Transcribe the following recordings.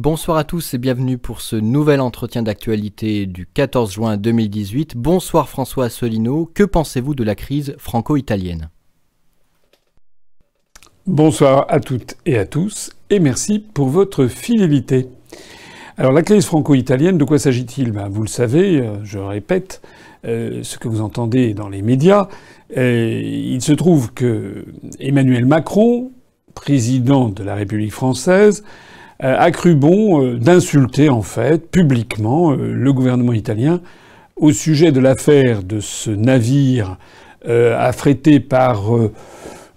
Bonsoir à tous et bienvenue pour ce nouvel entretien d'actualité du 14 juin 2018. Bonsoir François Asselineau, que pensez-vous de la crise franco-italienne? Bonsoir à toutes et à tous et merci pour votre fidélité. Alors la crise franco-italienne, de quoi s'agit-il? Ben, Vous le savez, euh, je répète euh, ce que vous entendez dans les médias. Euh, il se trouve que Emmanuel Macron, président de la République française, a cru bon euh, d'insulter en fait publiquement euh, le gouvernement italien au sujet de l'affaire de ce navire affrété par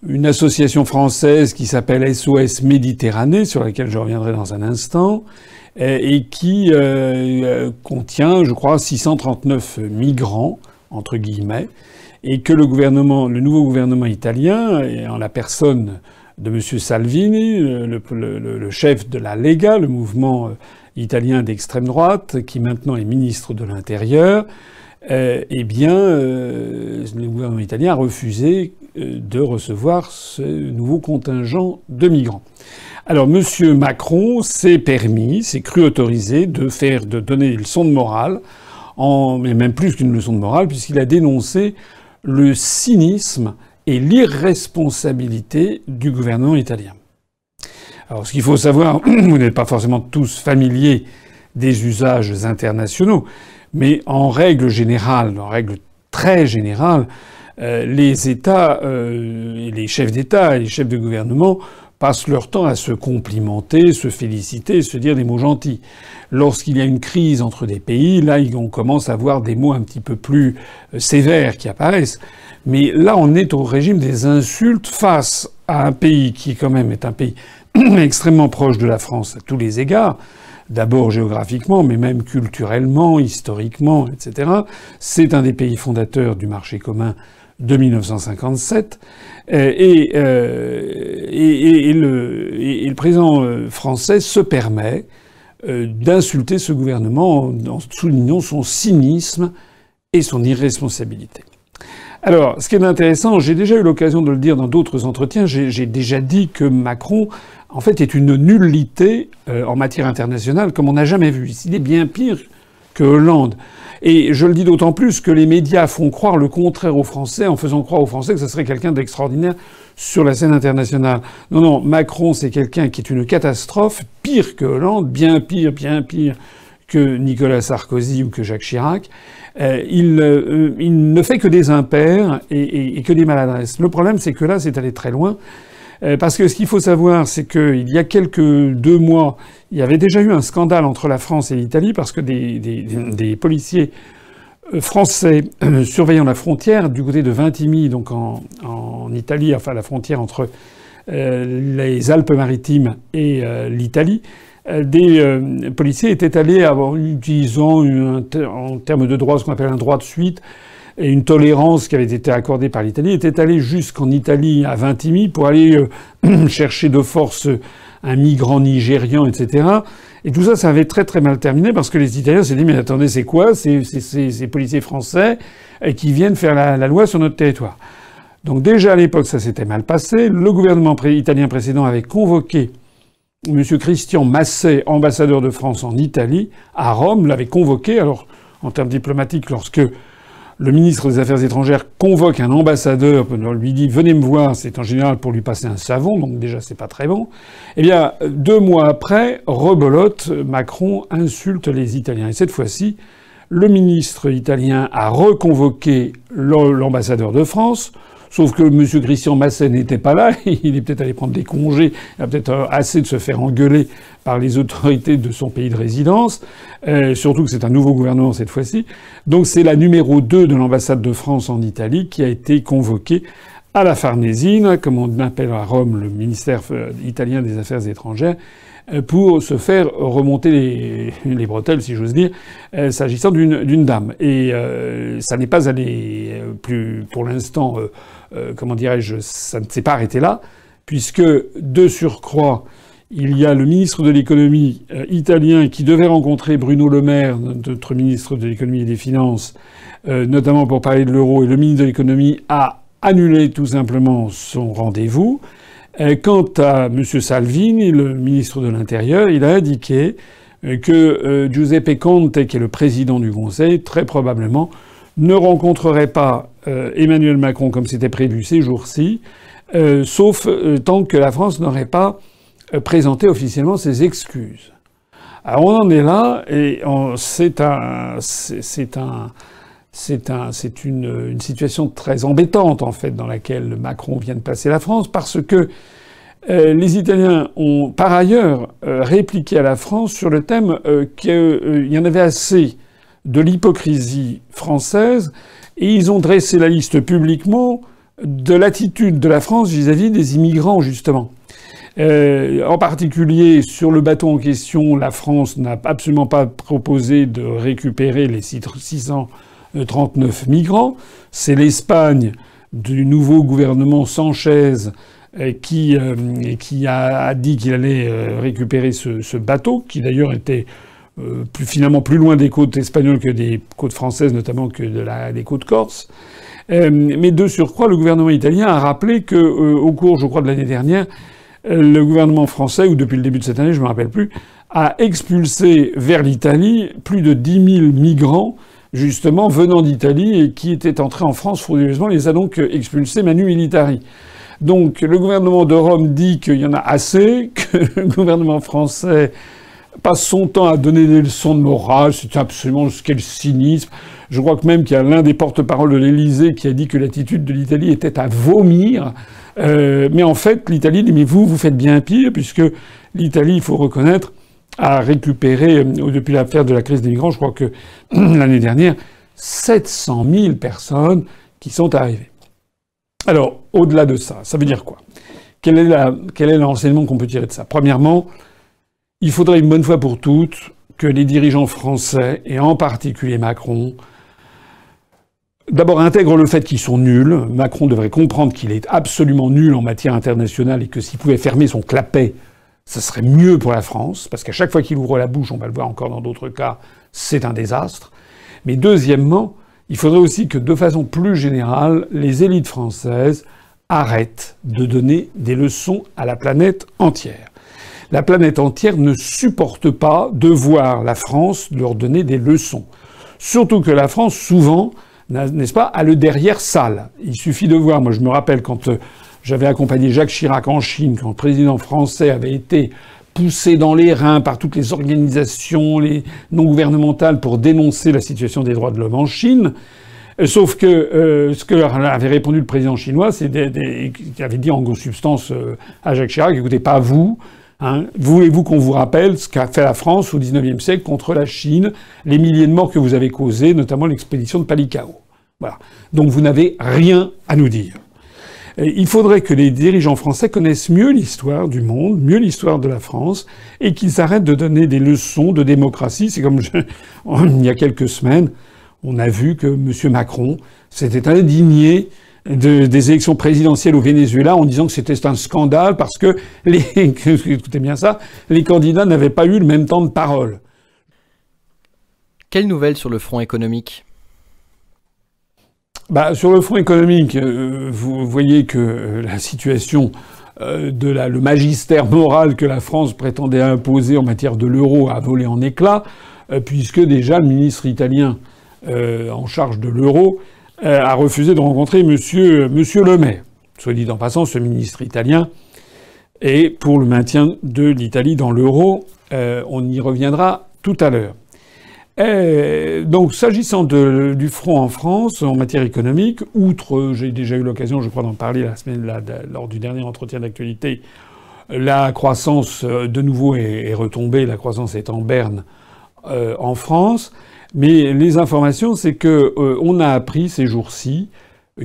une association française qui s'appelle SOS Méditerranée, sur laquelle je reviendrai dans un instant, et qui contient, je crois, 639 migrants, entre guillemets, et que le gouvernement, le nouveau gouvernement italien, en la personne de M. Salvini, le, chef de la Lega, le mouvement euh, italien d'extrême droite, qui maintenant est ministre de l'Intérieur, euh, eh bien, euh, le gouvernement italien a refusé de recevoir ce nouveau contingent de migrants. Alors, M. Macron s'est permis, s'est cru autorisé de faire, de donner une leçon de morale, mais même plus qu'une leçon de morale, puisqu'il a dénoncé le cynisme et l'irresponsabilité du gouvernement italien. Alors ce qu'il faut savoir, vous n'êtes pas forcément tous familiers des usages internationaux, mais en règle générale, en règle très générale, euh, les États, euh, les chefs d'État et les chefs de gouvernement passent leur temps à se complimenter, se féliciter, se dire des mots gentils. Lorsqu'il y a une crise entre des pays, là, on commence à voir des mots un petit peu plus euh, sévères qui apparaissent. Mais là, on est au régime des insultes face à un pays qui, quand même, est un pays extrêmement proche de la France à tous les égards. D'abord géographiquement, mais même culturellement, historiquement, etc. C'est un des pays fondateurs du marché commun de 1957. Euh, et, euh, et, le, président euh, français se permet d'insulter ce gouvernement en soulignant son cynisme et son irresponsabilité. Alors, ce qui est intéressant, j'ai déjà eu l'occasion de le dire dans d'autres entretiens, j'ai déjà dit que Macron, en fait, est une nullité euh, en matière internationale comme on n'a jamais vu. Il est bien pire que Hollande. Et je le dis d'autant plus que les médias font croire le contraire aux Français en faisant croire aux Français que ce serait quelqu'un d'extraordinaire sur la scène internationale. Non, non, Macron, c'est quelqu'un qui est une catastrophe, pire que Hollande, bien pire, bien pire que Nicolas Sarkozy ou que Jacques Chirac. Euh, il, euh, il, ne fait que des impairs et, que des maladresses. Le problème, c'est que là, c'est allé très loin. Euh, parce que ce qu'il faut savoir, c'est qu'il y a quelques deux mois, il y avait déjà eu un scandale entre la France et l'Italie parce que des, policiers français surveillant la frontière du côté de Vintimille, donc en, en Italie, enfin la frontière entre les Alpes-Maritimes et l'Italie, des euh, policiers étaient allés, avoir, utilisant en termes de droit ce qu'on appelle un droit de suite, et une tolérance qui avait été accordée par l'Italie, étaient allés jusqu'en Italie, à Vintimille, pour aller euh, chercher de force un migrant nigérian, etc. Et tout ça, ça avait très très mal terminé parce que les Italiens s'est dit mais attendez, c'est quoi? Ces, ces, policiers français qui viennent faire la, loi sur notre territoire Donc déjà à l'époque, ça s'était mal passé. Le gouvernement italien précédent avait convoqué M. Christian Masset, ambassadeur de France en Italie, à Rome, l'avait convoqué. Alors, en termes diplomatiques, lorsque le ministre des Affaires étrangères convoque un ambassadeur, lui dit venez me voir, c'est en général pour lui passer un savon, donc déjà c'est pas très bon. Eh bien, deux mois après, rebolote, Macron insulte les Italiens. Et cette fois-ci, le ministre italien a reconvoqué l'ambassadeur de France Sauf que M. Christian Masset n'était pas là. Il est peut-être allé prendre des congés. Il a peut-être euh, assez de se faire engueuler par les autorités de son pays de résidence. Euh, surtout que c'est un nouveau gouvernement cette fois-ci. Donc c'est la numéro 2 de l'ambassade de France en Italie qui a été convoquée à la Farnésine, comme on appelle à Rome le ministère euh, italien des Affaires étrangères, pour se faire remonter les, les bretelles, si j'ose dire, s'agissant d'une dame. Et ça n'est pas allé plus, pour l'instant, comment dirais-je, ça ne s'est pas arrêté là, puisque de surcroît, il y a le ministre de l'économie euh, italien qui devait rencontrer Bruno Le Maire, notre ministre de l'économie et des finances, euh, notamment pour parler de l'euro, et le ministre de l'économie a annulé tout simplement son rendez-vous. Quant à M. Salvini, le ministre de l'Intérieur, il a indiqué que Giuseppe Conte, qui est le président du Conseil, très probablement ne rencontrerait pas Emmanuel Macron comme c'était prévu ces jours-ci, sauf tant que la France n'aurait pas présenté officiellement ses excuses. Alors on en est là, et c'est un, c'est un, c'est un, une, une, situation très embêtante en fait dans laquelle Macron vient de passer la France, parce que euh, les Italiens ont par ailleurs euh, répliqué à la France sur le thème euh, qu'il y en avait assez de l'hypocrisie française, et ils ont dressé la liste publiquement de l'attitude de la France vis-à-vis -vis des immigrants justement. Euh, en particulier, sur le bateau en question, la France n'a absolument pas proposé de récupérer les 639 migrants. C'est l'Espagne du nouveau gouvernement Sanchez euh, qui, euh, qui a, dit qu'il allait récupérer ce, bateau, qui d'ailleurs était plus, finalement plus loin des côtes espagnoles que des côtes françaises, notamment que de la, des côtes corses. mais de surcroît, le gouvernement italien a rappelé que, au cours, je crois, de l'année dernière, le gouvernement français, ou depuis le début de cette année, je ne me rappelle plus, a expulsé vers l'Italie plus de 10 000 migrants, justement, venant d'Italie et qui étaient entrés en France frauduleusement, les a donc expulsés manu militari. Donc le gouvernement de Rome dit qu'il y en a assez, que le gouvernement français passe son temps à donner des leçons de morale, c'est absolument quel cynisme. Je crois que même qu'il y a l'un des porte-parole de l'Élysée qui a dit que l'attitude de l'Italie était à vomir. Euh, mais en fait, l'Italie dit mais vous, vous faites bien pire, puisque l'Italie, il faut reconnaître, a récupéré, euh, depuis l'affaire de la crise des migrants, je crois que l'année dernière, 700 000 personnes qui sont arrivées. Alors, au-delà de ça, ça veut dire quoi? Quel est, la, quel est l'enseignement qu'on peut tirer de ça? Premièrement, il faudrait une bonne fois pour toutes que les dirigeants français, et en particulier Macron, d'abord intègrent le fait qu'ils sont nuls. Macron devrait comprendre qu'il est absolument nul en matière internationale et que s'il pouvait fermer son clapet, ce serait mieux pour la France, parce qu'à chaque fois qu'il ouvre la bouche, on va le voir encore dans d'autres cas, c'est un désastre. Mais deuxièmement, il faudrait aussi que, de façon plus générale, les élites françaises arrêtent de donner des leçons à la planète entière. La planète entière ne supporte pas de voir la France leur donner des leçons. Surtout que la France, souvent, n'est-ce pas, a le derrière sale. Il suffit de voir, moi je me rappelle quand euh, j'avais accompagné Jacques Chirac en Chine, quand le président français avait été poussé dans les reins par toutes les organisations non gouvernementales pour dénoncer la situation des droits de l'homme en Chine. Euh, sauf que euh, ce que avait répondu le président chinois, c'est qu'il avait dit en substance à Jacques Chirac, écoutez, pas vous, Hein, Voulez-vous qu'on vous rappelle ce qu'a fait la France au XIXe siècle contre la Chine, les milliers de morts que vous avez causés, notamment l'expédition de Palikao? Voilà. Donc vous n'avez rien à nous dire. il faudrait que les dirigeants français connaissent mieux l'histoire du monde, mieux l'histoire de la France, et qu'ils arrêtent de donner des leçons de démocratie. C'est comme il y a quelques semaines, on a vu que M. Macron s'était indigné des élections présidentielles au Venezuela en disant que c'était un scandale parce que les, écoutez bien ça, les candidats n'avaient pas eu le même temps de parole. Quelles nouvelles sur le front économique? Bah, Sur le front économique, euh, vous voyez que euh, la situation euh, de la, le magistère moral que la France prétendait imposer en matière de l'euro a volé en éclats, puisque déjà le ministre italien en charge de l'euro a refusé de rencontrer Monsieur, Monsieur Le Maire. Soit dit en passant, ce ministre italien est pour le maintien de l'Italie dans l'euro. Euh, on y reviendra tout à l'heure. Euh, donc, s'agissant du front en France en matière économique, outre, j'ai déjà eu l'occasion, je crois, d'en parler la semaine lors du dernier entretien d'actualité, la croissance de nouveau est, retombée, la croissance est en berne en France. Mais les informations, c'est que euh, on a appris ces jours-ci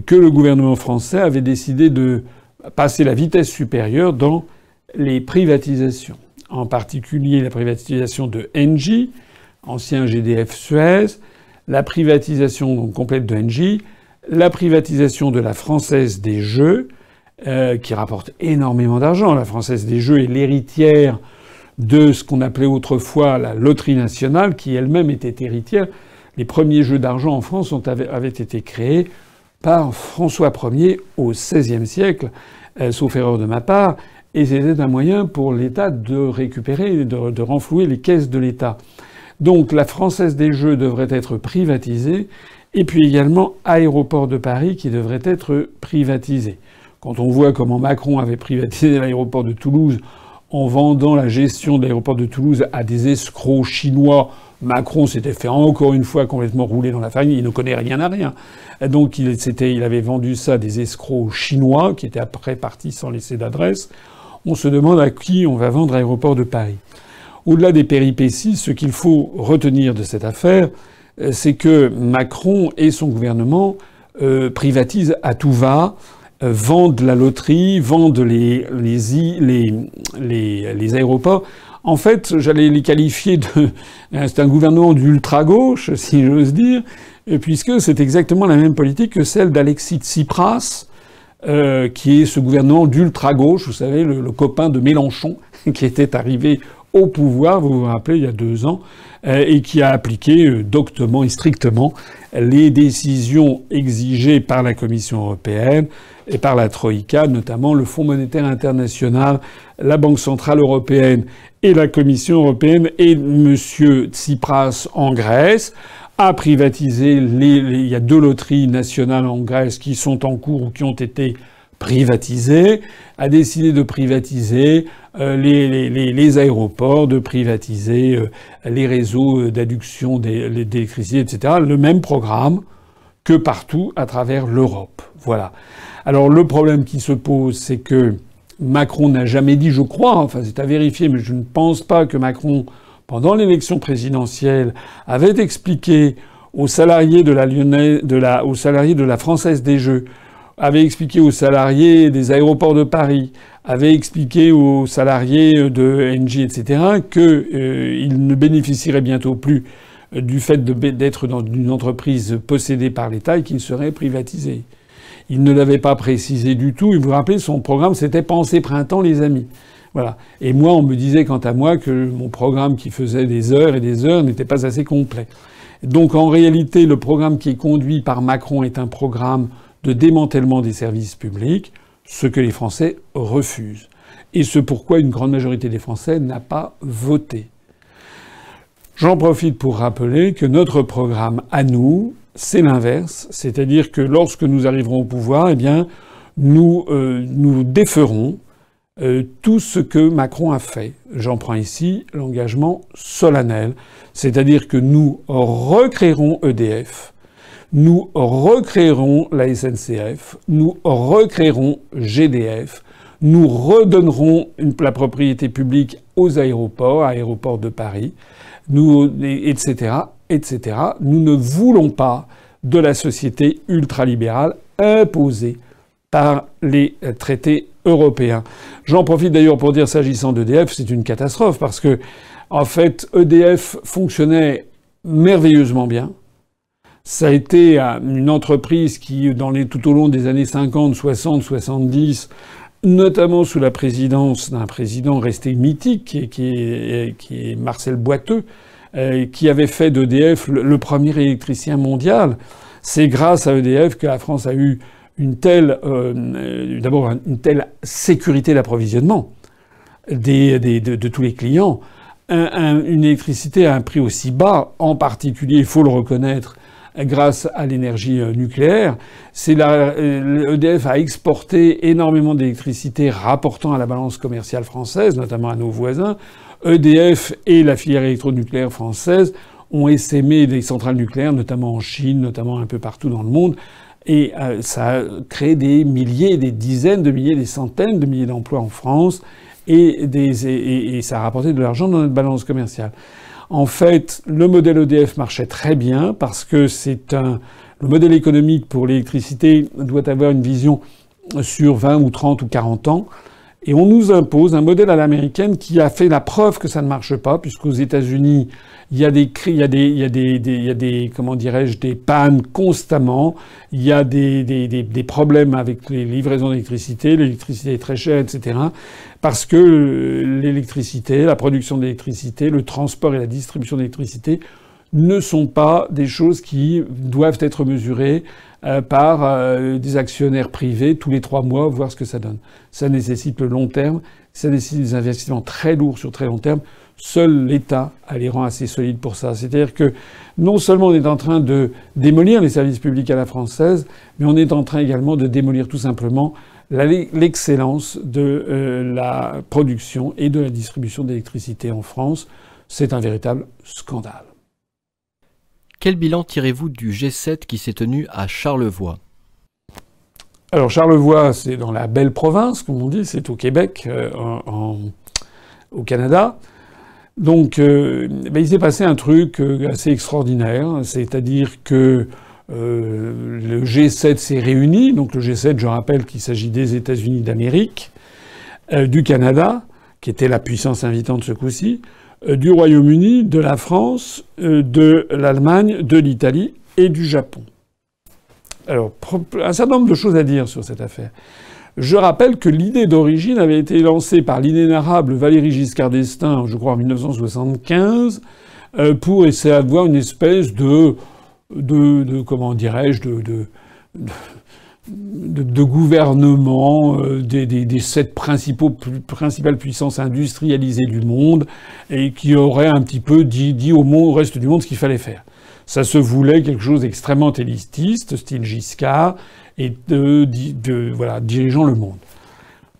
que le gouvernement français avait décidé de passer la vitesse supérieure dans les privatisations, en particulier la privatisation de Engie, ancien GDF Suez, la privatisation complète de Engie, la privatisation de la Française des Jeux, euh, qui rapporte énormément d'argent. La Française des Jeux est l'héritière de ce qu'on appelait autrefois la loterie nationale, qui elle-même était héritière. Les premiers jeux d'argent en France avaient été créés par François Ier au XVIe siècle. sauf erreur de ma part, et c'était un moyen pour l'État de récupérer, de, de renflouer les caisses de l'État. Donc la Française des Jeux devrait être privatisée, et puis également Aéroport de Paris qui devrait être privatisé. Quand on voit comment Macron avait privatisé l'aéroport de Toulouse en vendant la gestion de l'aéroport de Toulouse à des escrocs chinois, Macron s'était fait encore une fois complètement rouler dans la farine. Il ne connaît rien à rien. Donc il, avait vendu ça à des escrocs chinois qui étaient après partis sans laisser d'adresse on se demande à qui on va vendre l'aéroport de Paris. Au-delà des péripéties, ce qu'il faut retenir de cette affaire, euh, c'est que Macron et son gouvernement euh, privatisent à tout va, vendent la loterie, vendent les, aéroports. En fait, j'allais les qualifier de... C'est un gouvernement d'ultra-gauche, si j'ose dire, puisque c'est exactement la même politique que celle d'Alexis Tsipras, euh, qui est ce gouvernement d'ultra-gauche, vous savez, le, copain de Mélenchon, qui était arrivé au pouvoir, vous vous rappelez, il y a deux ans, euh, et qui a appliqué euh, doctement et strictement les décisions exigées par la Commission européenne et par la Troïka, notamment le Fonds monétaire international, la Banque centrale européenne et la Commission européenne et M. Tsipras en Grèce a privatisé les, il y a deux loteries nationales en Grèce qui sont en cours ou qui ont été privatisées, a décidé de privatiser euh, les, aéroports, de privatiser euh, les réseaux d'adduction d'électricité, etc. Le même programme que partout à travers l'Europe. Voilà. Alors le problème qui se pose, c'est que Macron n'a jamais dit, je crois, enfin c'est à vérifier, mais je ne pense pas que Macron pendant l'élection présidentielle, avait expliqué aux salariés de la, Lyonnais, de la, aux salariés de la Française des Jeux, avait expliqué aux salariés des aéroports de Paris, avait expliqué aux salariés de NG, etc., qu'ils euh, ne bénéficieraient bientôt plus du fait d'être dans une entreprise possédée par l'État et qu'ils seraient privatisés. Il ne l'avait pas précisé du tout. Et vous vous rappelez, son programme, c'était Pensée Printemps, les amis. Voilà. Et moi, on me disait quant à moi que mon programme qui faisait des heures et des heures n'était pas assez complet. Donc en réalité, le programme qui est conduit par Macron est un programme de démantèlement des services publics, ce que les Français refusent. Et ce pourquoi une grande majorité des Français n'a pas voté. J'en profite pour rappeler que notre programme à nous, c'est l'inverse, c'est-à-dire que lorsque nous arriverons au pouvoir, eh bien, nous, euh, déferons euh, tout ce que Macron a fait. J'en prends ici l'engagement solennel, c'est-à-dire que nous recréerons EDF, nous recréerons la SNCF, nous recréerons GDF, nous redonnerons la propriété publique aux aéroports, aéroports de Paris, etc., etc. Nous ne voulons pas de la société ultralibérale imposée par les traités européen. J'en profite d'ailleurs pour dire, s'agissant d'EDF, c'est une catastrophe parce que, en fait, EDF fonctionnait merveilleusement bien. Ça a été une entreprise qui, tout au long des années 50, 60, 70, notamment sous la présidence d'un président resté mythique, qui est, Marcel Boiteux, euh, qui avait fait d'EDF le premier électricien mondial. C'est grâce à EDF que la France a eu une telle, euh, d'abord une telle sécurité d'approvisionnement de, tous les clients, un, une électricité à un prix aussi bas, en particulier, il faut le reconnaître, grâce à l'énergie euh, nucléaire. C'est EDF euh, a exporté énormément d'électricité rapportant à la balance commerciale française, notamment à nos voisins. EDF et la filière électronucléaire française ont essaimé des centrales nucléaires, notamment en Chine, notamment un peu partout dans le monde, et euh, ça a créé des milliers, des dizaines de milliers, des centaines de milliers d'emplois en France et, ça a rapporté de l'argent dans notre balance commerciale. En fait, le modèle EDF marchait très bien parce que c'est un. Le modèle économique pour l'électricité doit avoir une vision sur 20 ou 30 ou 40 ans. Et on nous impose un modèle à l'américaine qui a fait la preuve que ça ne marche pas, puisqu'aux États-Unis, il y a des, il y a des, il y a des, il y a des, comment dirais-je, des pannes constamment. Il y a des, des, des problèmes avec les livraisons d'électricité. L'électricité est très chère, etc. Parce que l'électricité, la production d'électricité, le transport et la distribution d'électricité ne sont pas des choses qui doivent être mesurées euh, par euh, des actionnaires privés tous les trois mois, voir ce que ça donne. Ça nécessite le long terme, ça nécessite des investissements très lourds sur très long terme. Seul l'État a les rangs assez solides pour ça. C'est-à-dire que non seulement on est en train de démolir les services publics à la française, mais on est en train également de démolir tout simplement l'excellence de euh, la production et de la distribution d'électricité en France. C'est un véritable scandale. Quel bilan tirez-vous du G7 qui s'est tenu à Charlevoix Alors Charlevoix, c'est dans la belle province, comme on dit, c'est au Québec, euh, au Canada. Donc, euh, ben, il s'est passé un truc euh, assez extraordinaire, c'est-à-dire que le G7 s'est réuni. Donc le G7, je rappelle qu'il s'agit des États-Unis d'Amérique, du Canada, qui était la puissance invitante ce coup-ci, du Royaume-Uni, de la France, euh, de l'Allemagne, de l'Italie et du Japon. Alors, un certain nombre de choses à dire sur cette affaire. Je rappelle que l'idée d'origine avait été lancée par l'inénarrable Valéry Giscard d'Estaing, je crois en 1975, euh, pour essayer d'avoir une espèce de, de, comment dirais-je, de, gouvernement euh, des, sept principaux, principales puissances industrialisées du monde et qui aurait un petit peu dit, au, monde, reste du monde ce qu'il fallait faire. Ça se voulait quelque chose d'extrêmement élitiste, style Giscard, et de, de, voilà, dirigeant le monde.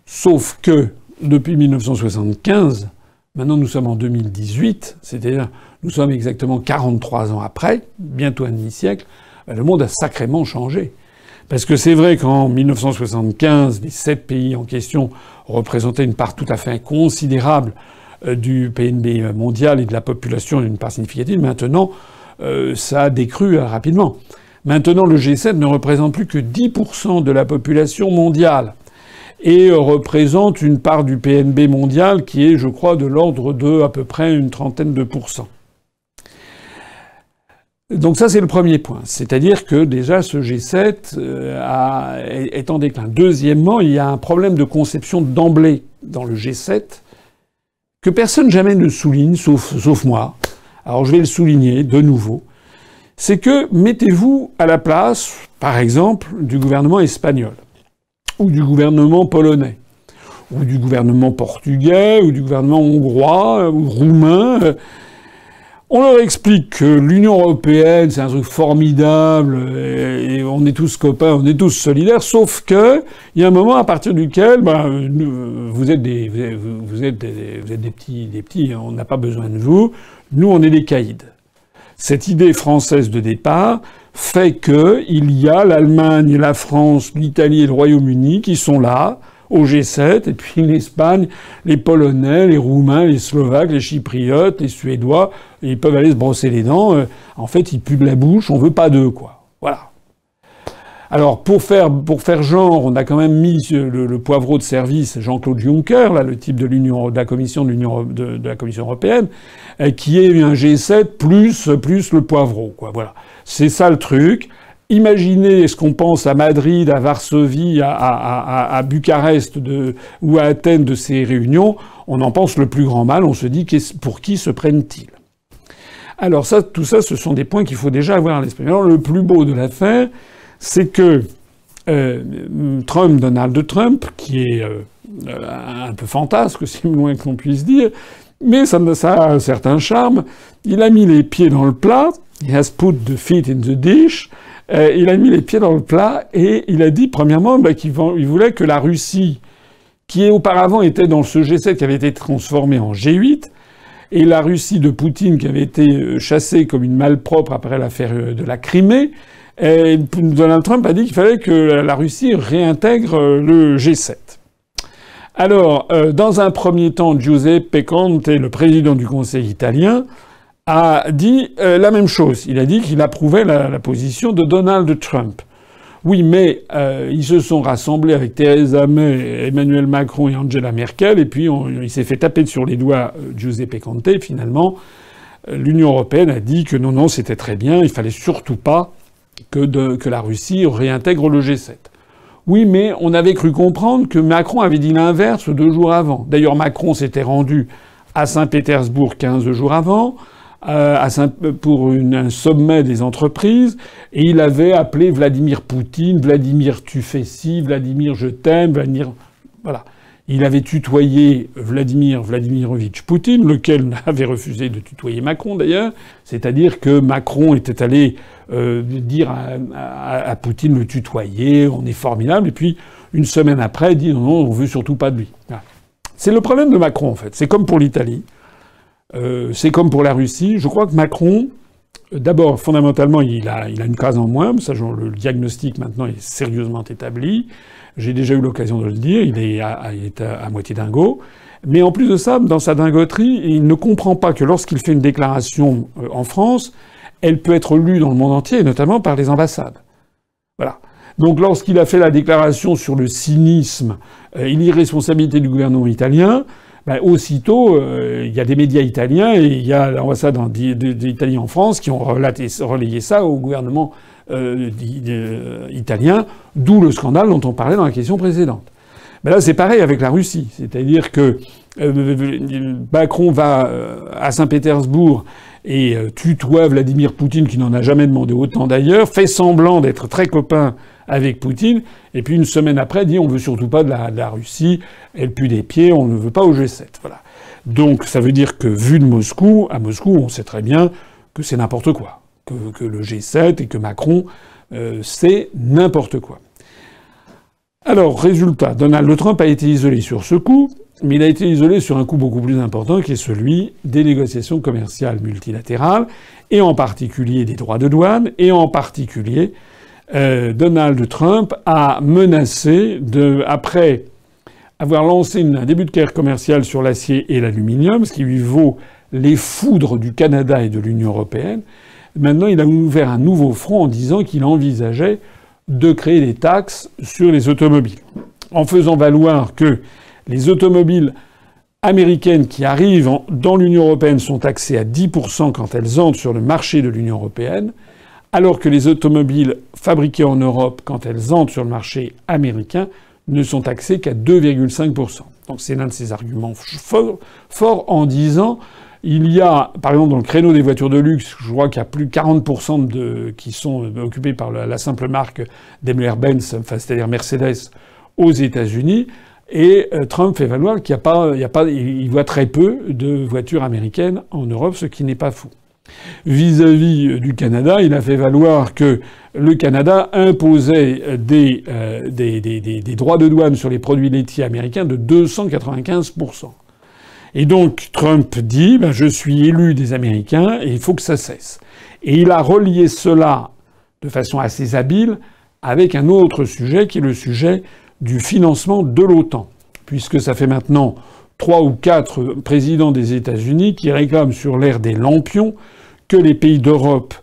Sauf que depuis 1975, maintenant nous sommes en 2018, c'est-à-dire nous sommes exactement 43 ans après, bientôt un demi-siècle, le monde a sacrément changé. Parce que c'est vrai qu'en 1975, les sept pays en question représentaient une part tout à fait considérable euh, du PNB mondial et de la population, une part significative. Maintenant, euh, ça a décru euh, rapidement. Maintenant, le G7 ne représente plus que 10% de la population mondiale et représente une part du PNB mondial qui est, je crois, de l'ordre de à peu près une trentaine de pourcents. Donc ça, c'est le premier point. C'est-à-dire que déjà, ce G7 euh, est en déclin. Deuxièmement, il y a un problème de conception d'emblée dans le G7 que personne jamais ne souligne, sauf, sauf moi. Alors je vais le souligner de nouveau. C'est que mettez-vous à la place, par exemple, du gouvernement espagnol, ou du gouvernement polonais, ou du gouvernement portugais, ou du gouvernement hongrois, ou roumain. On leur explique que l'Union européenne, c'est un truc formidable, et, on est tous copains, on est tous solidaires, sauf que il y a un moment à partir duquel ben, vous êtes des, vous êtes, des, vous êtes des petits, des petits, on n'a pas besoin de vous. Nous, on est des caïds. Cette idée française de départ fait que il y a l'Allemagne, la France, l'Italie et le Royaume-Uni qui sont là au G7, et puis l'Espagne, les Polonais, les Roumains, les Slovaques, les Chypriotes, les Suédois, ils peuvent aller se brosser les dents. Euh, en fait, ils puent la bouche, on veut pas d'eux, quoi. Voilà. Alors, pour faire, pour faire genre, on a quand même mis le, poivreau de service Jean-Claude Juncker, là, le type de la Commission de, la Commission européenne, euh, qui est un G7 plus, plus le poivreau, quoi. Voilà. C'est ça le truc. Imaginez ce qu'on pense à Madrid, à Varsovie, à, Bucarest ou à Athènes de ces réunions. On en pense le plus grand mal. On se dit pour qui se prennent-ils? Alors ça, tout ça, ce sont des points qu'il faut déjà avoir à l'esprit. Le plus beau de l'affaire, c'est que euh, Trump, Donald Trump, qui est euh, un peu fantasque, si loin qu'on puisse dire, mais ça, ça, a un certain charme. Il a mis les pieds dans le plat. He has put the feet in the dish. Euh, il a mis les pieds dans le plat et il a dit, premièrement, bah, qu'il voulait que la Russie, qui auparavant était dans ce G7 qui avait été transformé en G8, et la Russie de Poutine qui avait été euh, chassée comme une malpropre après l'affaire euh, de la Crimée, Donald Trump a dit qu'il fallait que la Russie réintègre le G7. Alors, dans un premier temps, Giuseppe Conte, le président du Conseil italien, a dit euh, la même chose. Il a dit qu'il approuvait la, position de Donald Trump. Oui, mais euh, ils se sont rassemblés avec Theresa May, Emmanuel Macron et Angela Merkel, et puis il s'est fait taper sur les doigts euh, Giuseppe Conte. Finalement, l'Union européenne a dit que non, non, c'était très bien, il fallait surtout pas que, que la Russie réintègre le G7. Oui, mais on avait cru comprendre que Macron avait dit l'inverse deux jours avant. D'ailleurs, Macron s'était rendu à Saint-Pétersbourg 15 jours avant euh, pour un sommet des entreprises et il avait appelé Vladimir Poutine, Vladimir tu fais ci, Vladimir je t'aime, Vladimir voilà. Il avait tutoyé Vladimir Vladimirovitch Poutine, lequel avait refusé de tutoyer Macron d'ailleurs. C'est-à-dire que Macron était allé euh, dire à, Poutine le tutoyer, on est formidable, et puis une semaine après, il dit non, non, on veut surtout pas de lui. C'est le problème de Macron en fait. C'est comme pour l'Italie. Euh, c'est comme pour la Russie. Je crois que Macron, d'abord, fondamentalement, il a, une case en moins. Le diagnostic maintenant est sérieusement établi. J'ai déjà eu l'occasion de le dire. Il est à, moitié dingo. Mais en plus de ça, dans sa dingoterie, il ne comprend pas que lorsqu'il fait une déclaration euh, en France, elle peut être lue dans le monde entier, notamment par les ambassades. Voilà. Donc lorsqu'il a fait la déclaration sur le cynisme et l'irresponsabilité du gouvernement italien, ben, aussitôt, euh, il y a des médias italiens et il y a l'ambassade d'Italie en France qui ont relayé ça au gouvernement euh, euh, italien, d'où le scandale dont on parlait dans la question précédente. Mais là, c'est pareil avec la Russie. C'est-à-dire que Macron va à Saint-Pétersbourg et tutoie Vladimir Poutine, qui n'en a jamais demandé autant d'ailleurs, fait semblant d'être très copain avec Poutine, et puis une semaine après dit on veut surtout pas de la, Russie, elle pue des pieds, on ne veut pas au G7. Voilà. Donc ça veut dire que vu de Moscou, à Moscou, on sait très bien que c'est n'importe quoi, que, le G7 et que Macron, euh, c'est n'importe quoi. Alors, résultat, Donald Trump a été isolé sur ce coup, mais il a été isolé sur un coup beaucoup plus important qui est celui des négociations commerciales multilatérales, et en particulier des droits de douane, et en particulier euh, Donald Trump a menacé de, après avoir lancé un début de guerre commerciale sur l'acier et l'aluminium, ce qui lui vaut les foudres du Canada et de l'Union européenne, maintenant il a ouvert un nouveau front en disant qu'il envisageait de créer des taxes sur les automobiles, en faisant valoir que les automobiles américaines qui arrivent dans l'Union européenne sont taxées à 10% quand elles entrent sur le marché de l'Union européenne, alors que les automobiles fabriquées en Europe, quand elles entrent sur le marché américain, ne sont taxées qu'à 2,5%. Donc c'est l'un de ces arguments forts en disant il y a, par exemple, dans le créneau des voitures de luxe, je vois qu'il y a plus de 40% de, qui sont occupés par la, simple marque Daimler-Benz, c'est-à-dire Mercedes, aux États-Unis. Et euh, Trump fait valoir qu'il voit très peu de voitures américaines en Europe, ce qui n'est pas fou. Vis-à-vis du Canada, il a fait valoir que le Canada imposait euh, des, des, droits de douane sur les produits laitiers américains de 295%. Et donc Trump dit, ben, je suis élu des Américains et il faut que ça cesse. Et il a relié cela de façon assez habile avec un autre sujet qui est le sujet du financement de l'OTAN. Puisque ça fait maintenant trois ou quatre présidents des États-Unis qui réclament sur l'ère des lampions que les pays d'Europe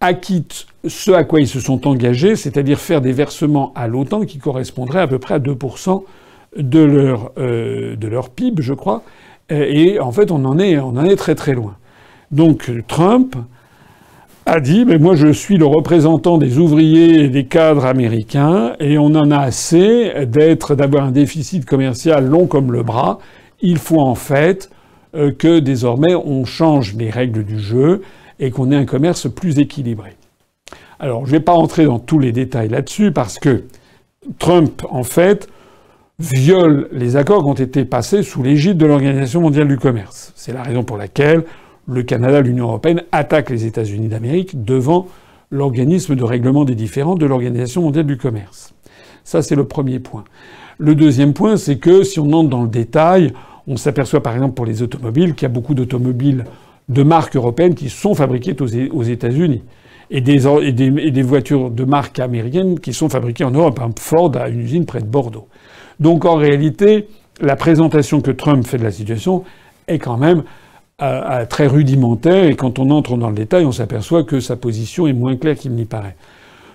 acquittent ce à quoi ils se sont engagés, c'est-à-dire faire des versements à l'OTAN qui correspondraient à peu près à 2% de leur, euh, de leur PIB, je crois. Et en fait, on en est, on en est très très loin. Donc Trump a dit, mais moi je suis le représentant des ouvriers et des cadres américains, et on en a assez d'être, d'avoir un déficit commercial long comme le bras. Il faut en fait euh, que désormais on change les règles du jeu et qu'on ait un commerce plus équilibré. Alors, je ne vais pas entrer dans tous les détails là-dessus parce que Trump, en fait, viole les accords qui ont été passés sous l'égide de l'Organisation mondiale du commerce. C'est la raison pour laquelle le Canada, l'Union européenne attaquent les États-Unis d'Amérique devant l'organisme de règlement des différends de l'Organisation mondiale du commerce. Ça, c'est le premier point. Le deuxième point, c'est que si on entre dans le détail, on s'aperçoit par exemple pour les automobiles qu'il y a beaucoup d'automobiles de marques européennes qui sont fabriquées aux États-Unis. Et des, voitures de marques américaines qui sont fabriquées en Europe. Ford a une usine près de Bordeaux. Donc en réalité, la présentation que Trump fait de la situation est quand même euh, euh, très rudimentaire. Et quand on entre dans le détail, on s'aperçoit que sa position est moins claire qu'il n'y paraît.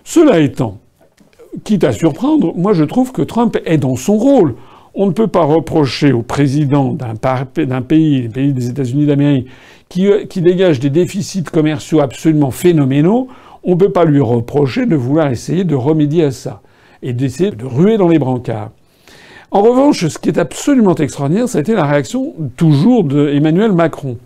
Cela étant, quitte à surprendre, moi je trouve que Trump est dans son rôle. On ne peut pas reprocher au président d'un pays, le pays des États-Unis d'Amérique, qui, qui dégage des déficits commerciaux absolument phénoménaux, on ne peut pas lui reprocher de vouloir essayer de remédier à ça et d'essayer de ruer dans les brancards. En revanche, ce qui est absolument extraordinaire, ça a été la réaction toujours d'Emmanuel Macron.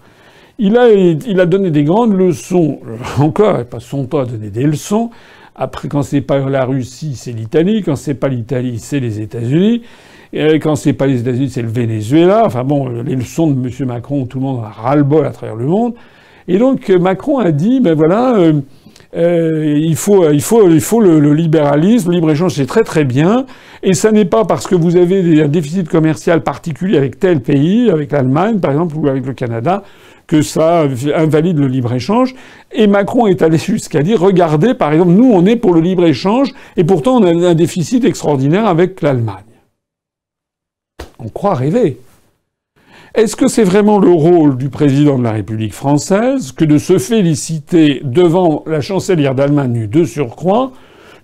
Il a, donné des grandes leçons. Encore, pas son temps à donner des leçons. Après, quand c'est pas la Russie, c'est l'Italie. Quand c'est pas l'Italie, c'est les États-Unis. Et quand c'est pas les États-Unis, c'est le Venezuela. Enfin bon, les leçons de M. Macron, tout le monde a ras-le-bol à travers le monde. Et donc Macron a dit, ben voilà, euh, euh, il faut, il faut, il faut le, libéralisme, le libre-échange, c'est très très bien. Et ça n'est pas parce que vous avez un déficit commercial particulier avec tel pays, avec l'Allemagne par exemple, ou avec le Canada, que ça invalide le libre-échange. Et Macron est allé jusqu'à dire, regardez, par exemple, nous, on est pour le libre-échange, et pourtant on a un déficit extraordinaire avec l'Allemagne. On croit rêver. Est-ce que c'est vraiment le rôle du président de la République française que de se féliciter devant la chancelière d'Allemagne de surcroît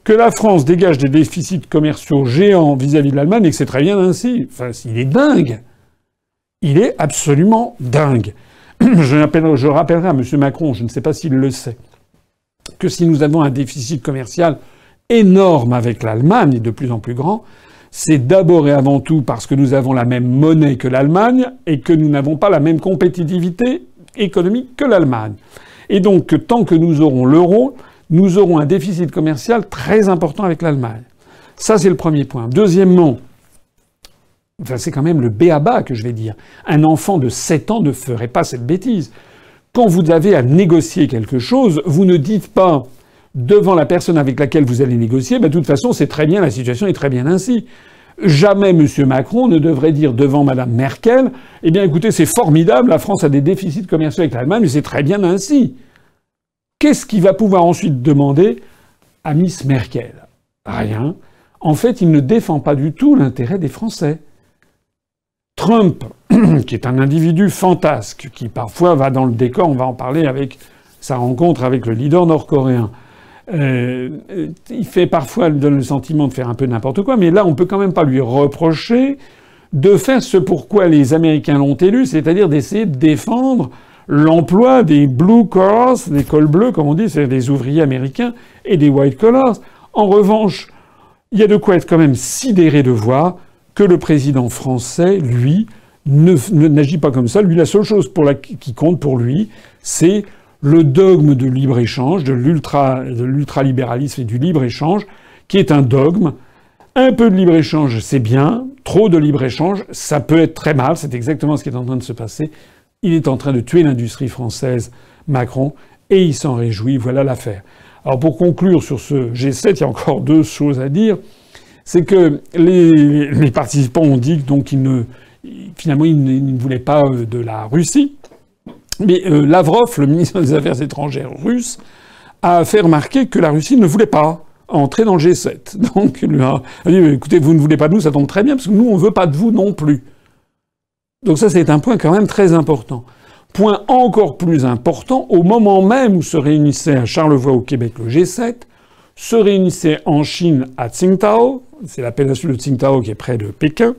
que la France dégage des déficits commerciaux géants vis-à-vis de l'Allemagne et que c'est très bien ainsi? Enfin, il est dingue. Il est absolument dingue. Je, je rappellerai à M. Macron, je ne sais pas s'il le sait, que si nous avons un déficit commercial énorme avec l'Allemagne, et de plus en plus grand, c'est d'abord et avant tout parce que nous avons la même monnaie que l'Allemagne et que nous n'avons pas la même compétitivité économique que l'Allemagne. Et donc, tant que nous aurons l'euro, nous aurons un déficit commercial très important avec l'Allemagne. Ça, c'est le premier point. Deuxièmement, enfin, c'est quand même le béaba que je vais dire. Un enfant de 7 ans ne ferait pas cette bêtise. Quand vous avez à négocier quelque chose, vous ne dites pas devant la personne avec laquelle vous allez négocier, ben, de toute façon, c'est très bien, la situation est très bien ainsi. Jamais M. Macron ne devrait dire devant Mme Merkel, eh bien écoutez, c'est formidable, la France a des déficits commerciaux avec l'Allemagne, mais c'est très bien ainsi. Qu'est-ce qu'il va pouvoir ensuite demander à Miss Merkel? Rien. En fait, il ne défend pas du tout l'intérêt des Français. Trump, qui est un individu fantasque, qui parfois va dans le décor, on va en parler avec sa rencontre avec le leader nord-coréen, euh, il fait parfois donne le sentiment de faire un peu n'importe quoi, mais là, on peut quand même pas lui reprocher de faire ce pourquoi les Américains l'ont élu, c'est-à-dire d'essayer de défendre l'emploi des blue collars, des cols bleus, comme on dit, c'est des ouvriers américains, et des white collars. En revanche, il y a de quoi être quand même sidéré de voir que le président français, lui, n'agit pas comme ça. Lui, la seule chose qui compte pour lui, c'est le dogme de libre-échange, de l'ultralibéralisme et du libre-échange, qui est un dogme. Un peu de libre-échange, c'est bien. Trop de libre-échange, ça peut être très mal. C'est exactement ce qui est en train de se passer. Il est en train de tuer l'industrie française, Macron, et il s'en réjouit. Voilà l'affaire. Alors pour conclure sur ce G7, il y a encore deux choses à dire. C'est que les, participants ont dit donc qu'ils ne, finalement, ils ne voulaient pas euh, de la Russie. Mais euh, Lavrov, le ministre des Affaires étrangères russe, a fait remarquer que la Russie ne voulait pas entrer dans le G7. Donc il a dit écoutez, vous ne voulez pas de nous, ça tombe très bien, parce que nous, on ne veut pas de vous non plus. Donc ça, c'est un point quand même très important. Point encore plus important, au moment même où se réunissait à Charlevoix au Québec le G7, se réunissait en Chine à Tsingtao, c'est la péninsule de Tsingtao qui est près de Pékin.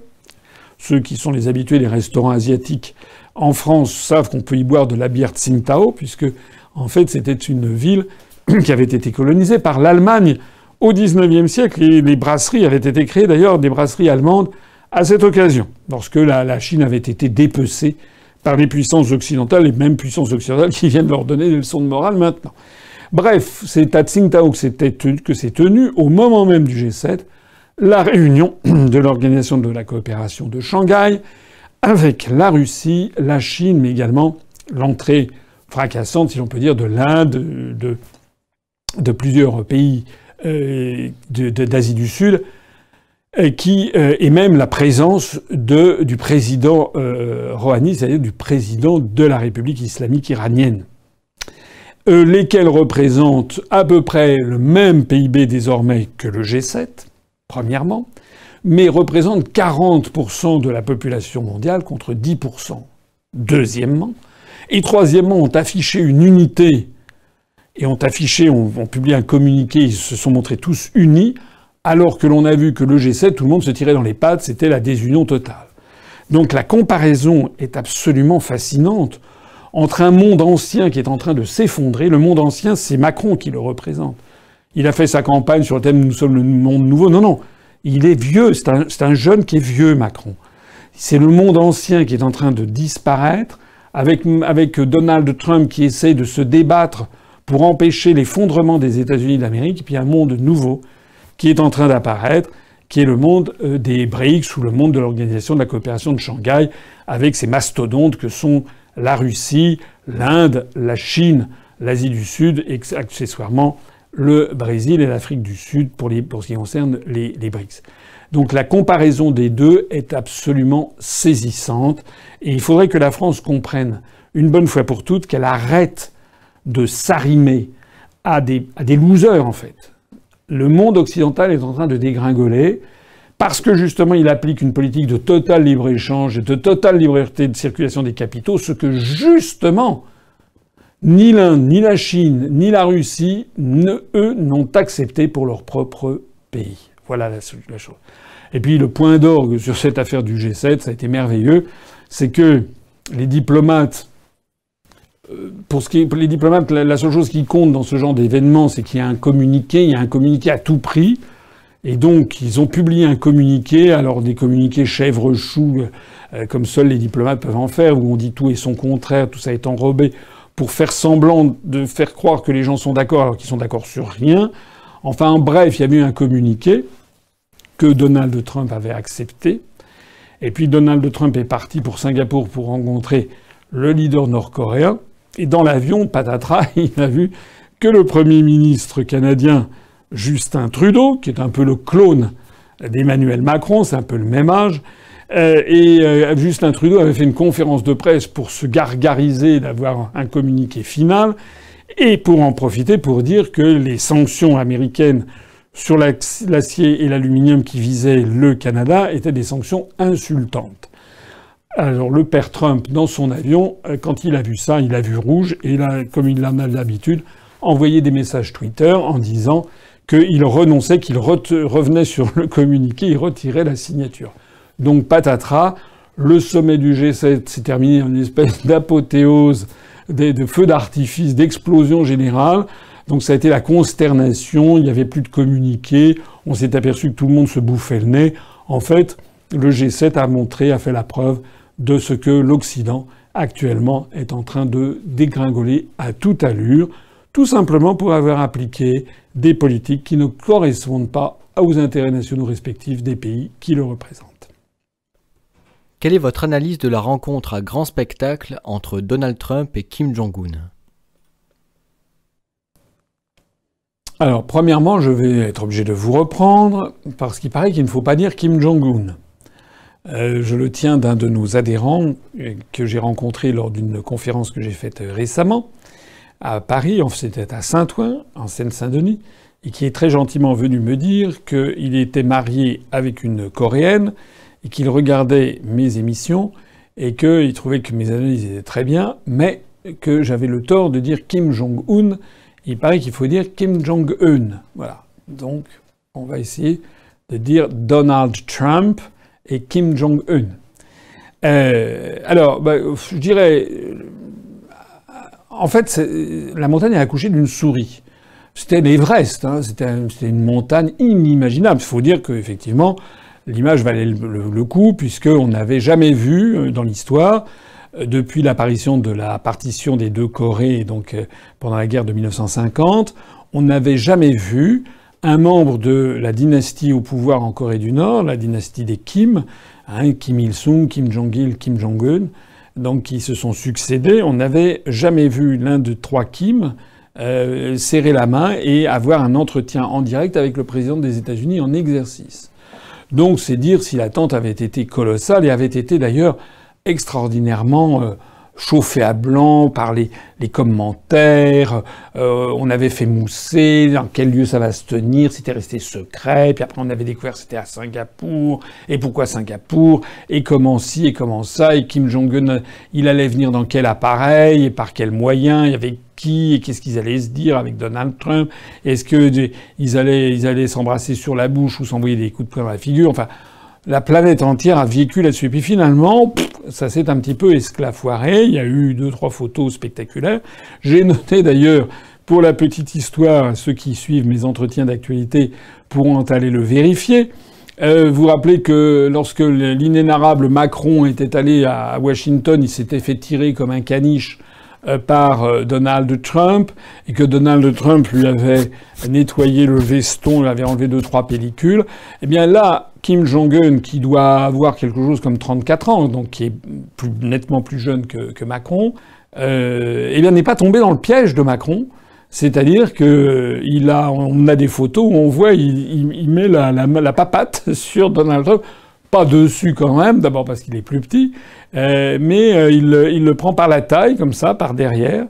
Ceux qui sont les habitués des restaurants asiatiques en France savent qu'on peut y boire de la bière Tsingtao, puisque en fait c'était une ville qui avait été colonisée par l'Allemagne au XIXe siècle et les brasseries avaient été créées d'ailleurs des brasseries allemandes à cette occasion, lorsque la, Chine avait été dépecée par les puissances occidentales, les mêmes puissances occidentales qui viennent leur donner des leçons de morale maintenant. Bref, c'est à Tsingtao que c'est tenu au moment même du G7 la réunion de l'Organisation de la coopération de Shanghai, avec la Russie, la Chine, mais également l'entrée fracassante, si l'on peut dire, de l'Inde, de, plusieurs pays euh, d'Asie du Sud, euh, qui, euh, et même la présence du président Rouhani, c'est-à-dire du président de la République islamique iranienne, lesquels représentent à peu près le même PIB désormais que le G7, premièrement, mais représentent 40% de la population mondiale contre 10%. Deuxièmement, et troisièmement, ont affiché une unité et ont affiché, ont, publié un communiqué, ils se sont montrés tous unis, alors que l'on a vu que le G7, tout le monde se tirait dans les pattes, c'était la désunion totale. Donc la comparaison est absolument fascinante entre un monde ancien qui est en train de s'effondrer. Le monde ancien, c'est Macron qui le représente. Il a fait sa campagne sur le thème Nous sommes le monde nouveau. Non, non. Il est vieux, c'est un, jeune qui est vieux, Macron. C'est le monde ancien qui est en train de disparaître avec, Donald Trump qui essaie de se débattre pour empêcher l'effondrement des États-Unis d'Amérique, et puis un monde nouveau qui est en train d'apparaître, qui est le monde euh, des BRICS ou le monde de l'Organisation de la coopération de Shanghai, avec ces mastodontes que sont la Russie, l'Inde, la Chine, l'Asie du Sud et accessoirement le Brésil et l'Afrique du Sud pour, ce qui concerne les, BRICS. Donc la comparaison des deux est absolument saisissante et il faudrait que la France comprenne une bonne fois pour toutes qu'elle arrête de s'arrimer à des, à des losers en fait. Le monde occidental est en train de dégringoler parce que justement il applique une politique de total libre-échange et de totale liberté de circulation des capitaux, ce que justement ni l'Inde, ni la Chine, ni la Russie, eux, n'ont accepté pour leur propre pays. Voilà la, chose. Et puis le point d'orgue sur cette affaire du G7, ça a été merveilleux, c'est que les diplomates euh, pour ce qui les diplomates, la, seule chose qui compte dans ce genre d'événement, c'est qu'il y a un communiqué, il y a un communiqué à tout prix. Et donc, ils ont publié un communiqué, alors des communiqués chèvre-chou, euh, comme seuls les diplomates peuvent en faire, où on dit tout et son contraire, tout ça est enrobé, pour faire semblant de faire croire que les gens sont d'accord alors qu'ils sont d'accord sur rien. Enfin, bref, il y a eu un communiqué que Donald Trump avait accepté. Et puis Donald Trump est parti pour Singapour pour rencontrer le leader nord-coréen. Et dans l'avion, patatras, il a vu que le Premier ministre canadien Justin Trudeau, qui est un peu le clone d'Emmanuel Macron, c'est un peu le même âge, euh, et euh, Justin Trudeau avait fait une conférence de presse pour se gargariser d'avoir un communiqué final, et pour en profiter pour dire que les sanctions américaines sur l'acier et l'aluminium qui visaient le Canada étaient des sanctions insultantes. Alors le père Trump, dans son avion, euh, quand il a vu ça, il a vu rouge et comme il en a l'habitude, envoyé des messages Twitter en disant qu'il renonçait, qu'il revenait sur le communiqué, il retirait la signature. Donc patatras, le sommet du G7 s'est terminé en une espèce d'apothéose, de, feux d'artifice, d'explosion générale. Donc ça a été la consternation, il n'y avait plus de communiqué, on s'est aperçu que tout le monde se bouffait le nez. En fait, le G7 a montré, a fait la preuve de ce que l'Occident actuellement est en train de dégringoler à toute allure, tout simplement pour avoir appliqué des politiques qui ne correspondent pas aux intérêts nationaux respectifs des pays qui le représentent. Quelle est votre analyse de la rencontre à grand spectacle entre Donald Trump et Kim Jong-un? Alors, premièrement, je vais être obligé de vous reprendre, parce qu'il paraît qu'il ne faut pas dire Kim Jong-un. Euh, je le tiens d'un de nos adhérents euh, que j'ai rencontré lors d'une conférence que j'ai faite euh, récemment à Paris, c'était à Saint-Ouen, en Seine-Saint-Denis, et qui est très gentiment venu me dire qu'il était marié avec une Coréenne et qu'il regardait mes émissions et qu'il trouvait que mes analyses étaient très bien, mais que j'avais le tort de dire Kim Jong-un. Il paraît qu'il faut dire Kim Jong-un. Voilà. Donc, on va essayer de dire Donald Trump et Kim Jong-un. Euh, alors, bah, je dirais, en fait, la montagne a accouché d'une souris. C'était l'Everest, hein, c'était une montagne inimaginable. Il faut dire qu'effectivement, l'image valait le, coup, puisqu'on n'avait jamais vu euh, dans l'histoire, depuis l'apparition de la partition des deux Corées, donc pendant la guerre de 1950, on n'avait jamais vu un membre de la dynastie au pouvoir en Corée du Nord, la dynastie des Kim, hein, Kim Il-sung, Kim Jong-il, Kim Jong-un, donc qui se sont succédés. On n'avait jamais vu l'un de trois Kim euh, serrer la main et avoir un entretien en direct avec le président des États-Unis en exercice. Donc c'est dire si l'attente avait été colossale et avait été d'ailleurs extraordinairement euh, chauffé à blanc par les, commentaires, euh, on avait fait mousser, dans quel lieu ça va se tenir, c'était resté secret, puis après on avait découvert c'était à Singapour, et pourquoi Singapour, et comment ci, et comment ça, et Kim Jong-un, il allait venir dans quel appareil, et par quel moyen, il y avait qui, et qu'est-ce qu'ils allaient se dire avec Donald Trump, est-ce qu'ils allaient, ils allaient s'embrasser sur la bouche ou s'envoyer des coups de poing dans la figure, enfin la planète entière a vécu là-dessus. Puis finalement, ça s'est un petit peu esclafoiré. Il y a eu deux, trois photos spectaculaires. J'ai noté d'ailleurs, pour la petite histoire, ceux qui suivent mes entretiens d'actualité pourront aller le vérifier. Euh, vous vous rappelez que lorsque l'inénarrable Macron était allé à Washington, il s'était fait tirer comme un caniche euh, par euh, Donald Trump et que Donald Trump lui avait nettoyé le veston, lui avait enlevé deux trois pellicules. Eh bien là, Kim Jong-un, qui doit avoir quelque chose comme 34 ans, donc qui est nettement plus jeune que, Macron, euh, eh bien n'est pas tombé dans le piège de Macron. C'est-à-dire que a, on a des photos où on voit, il, met la, papate sur Donald Trump, pas dessus quand même, d'abord parce qu'il est plus petit, euh, mais euh, il, le prend par la taille, comme ça, par derrière.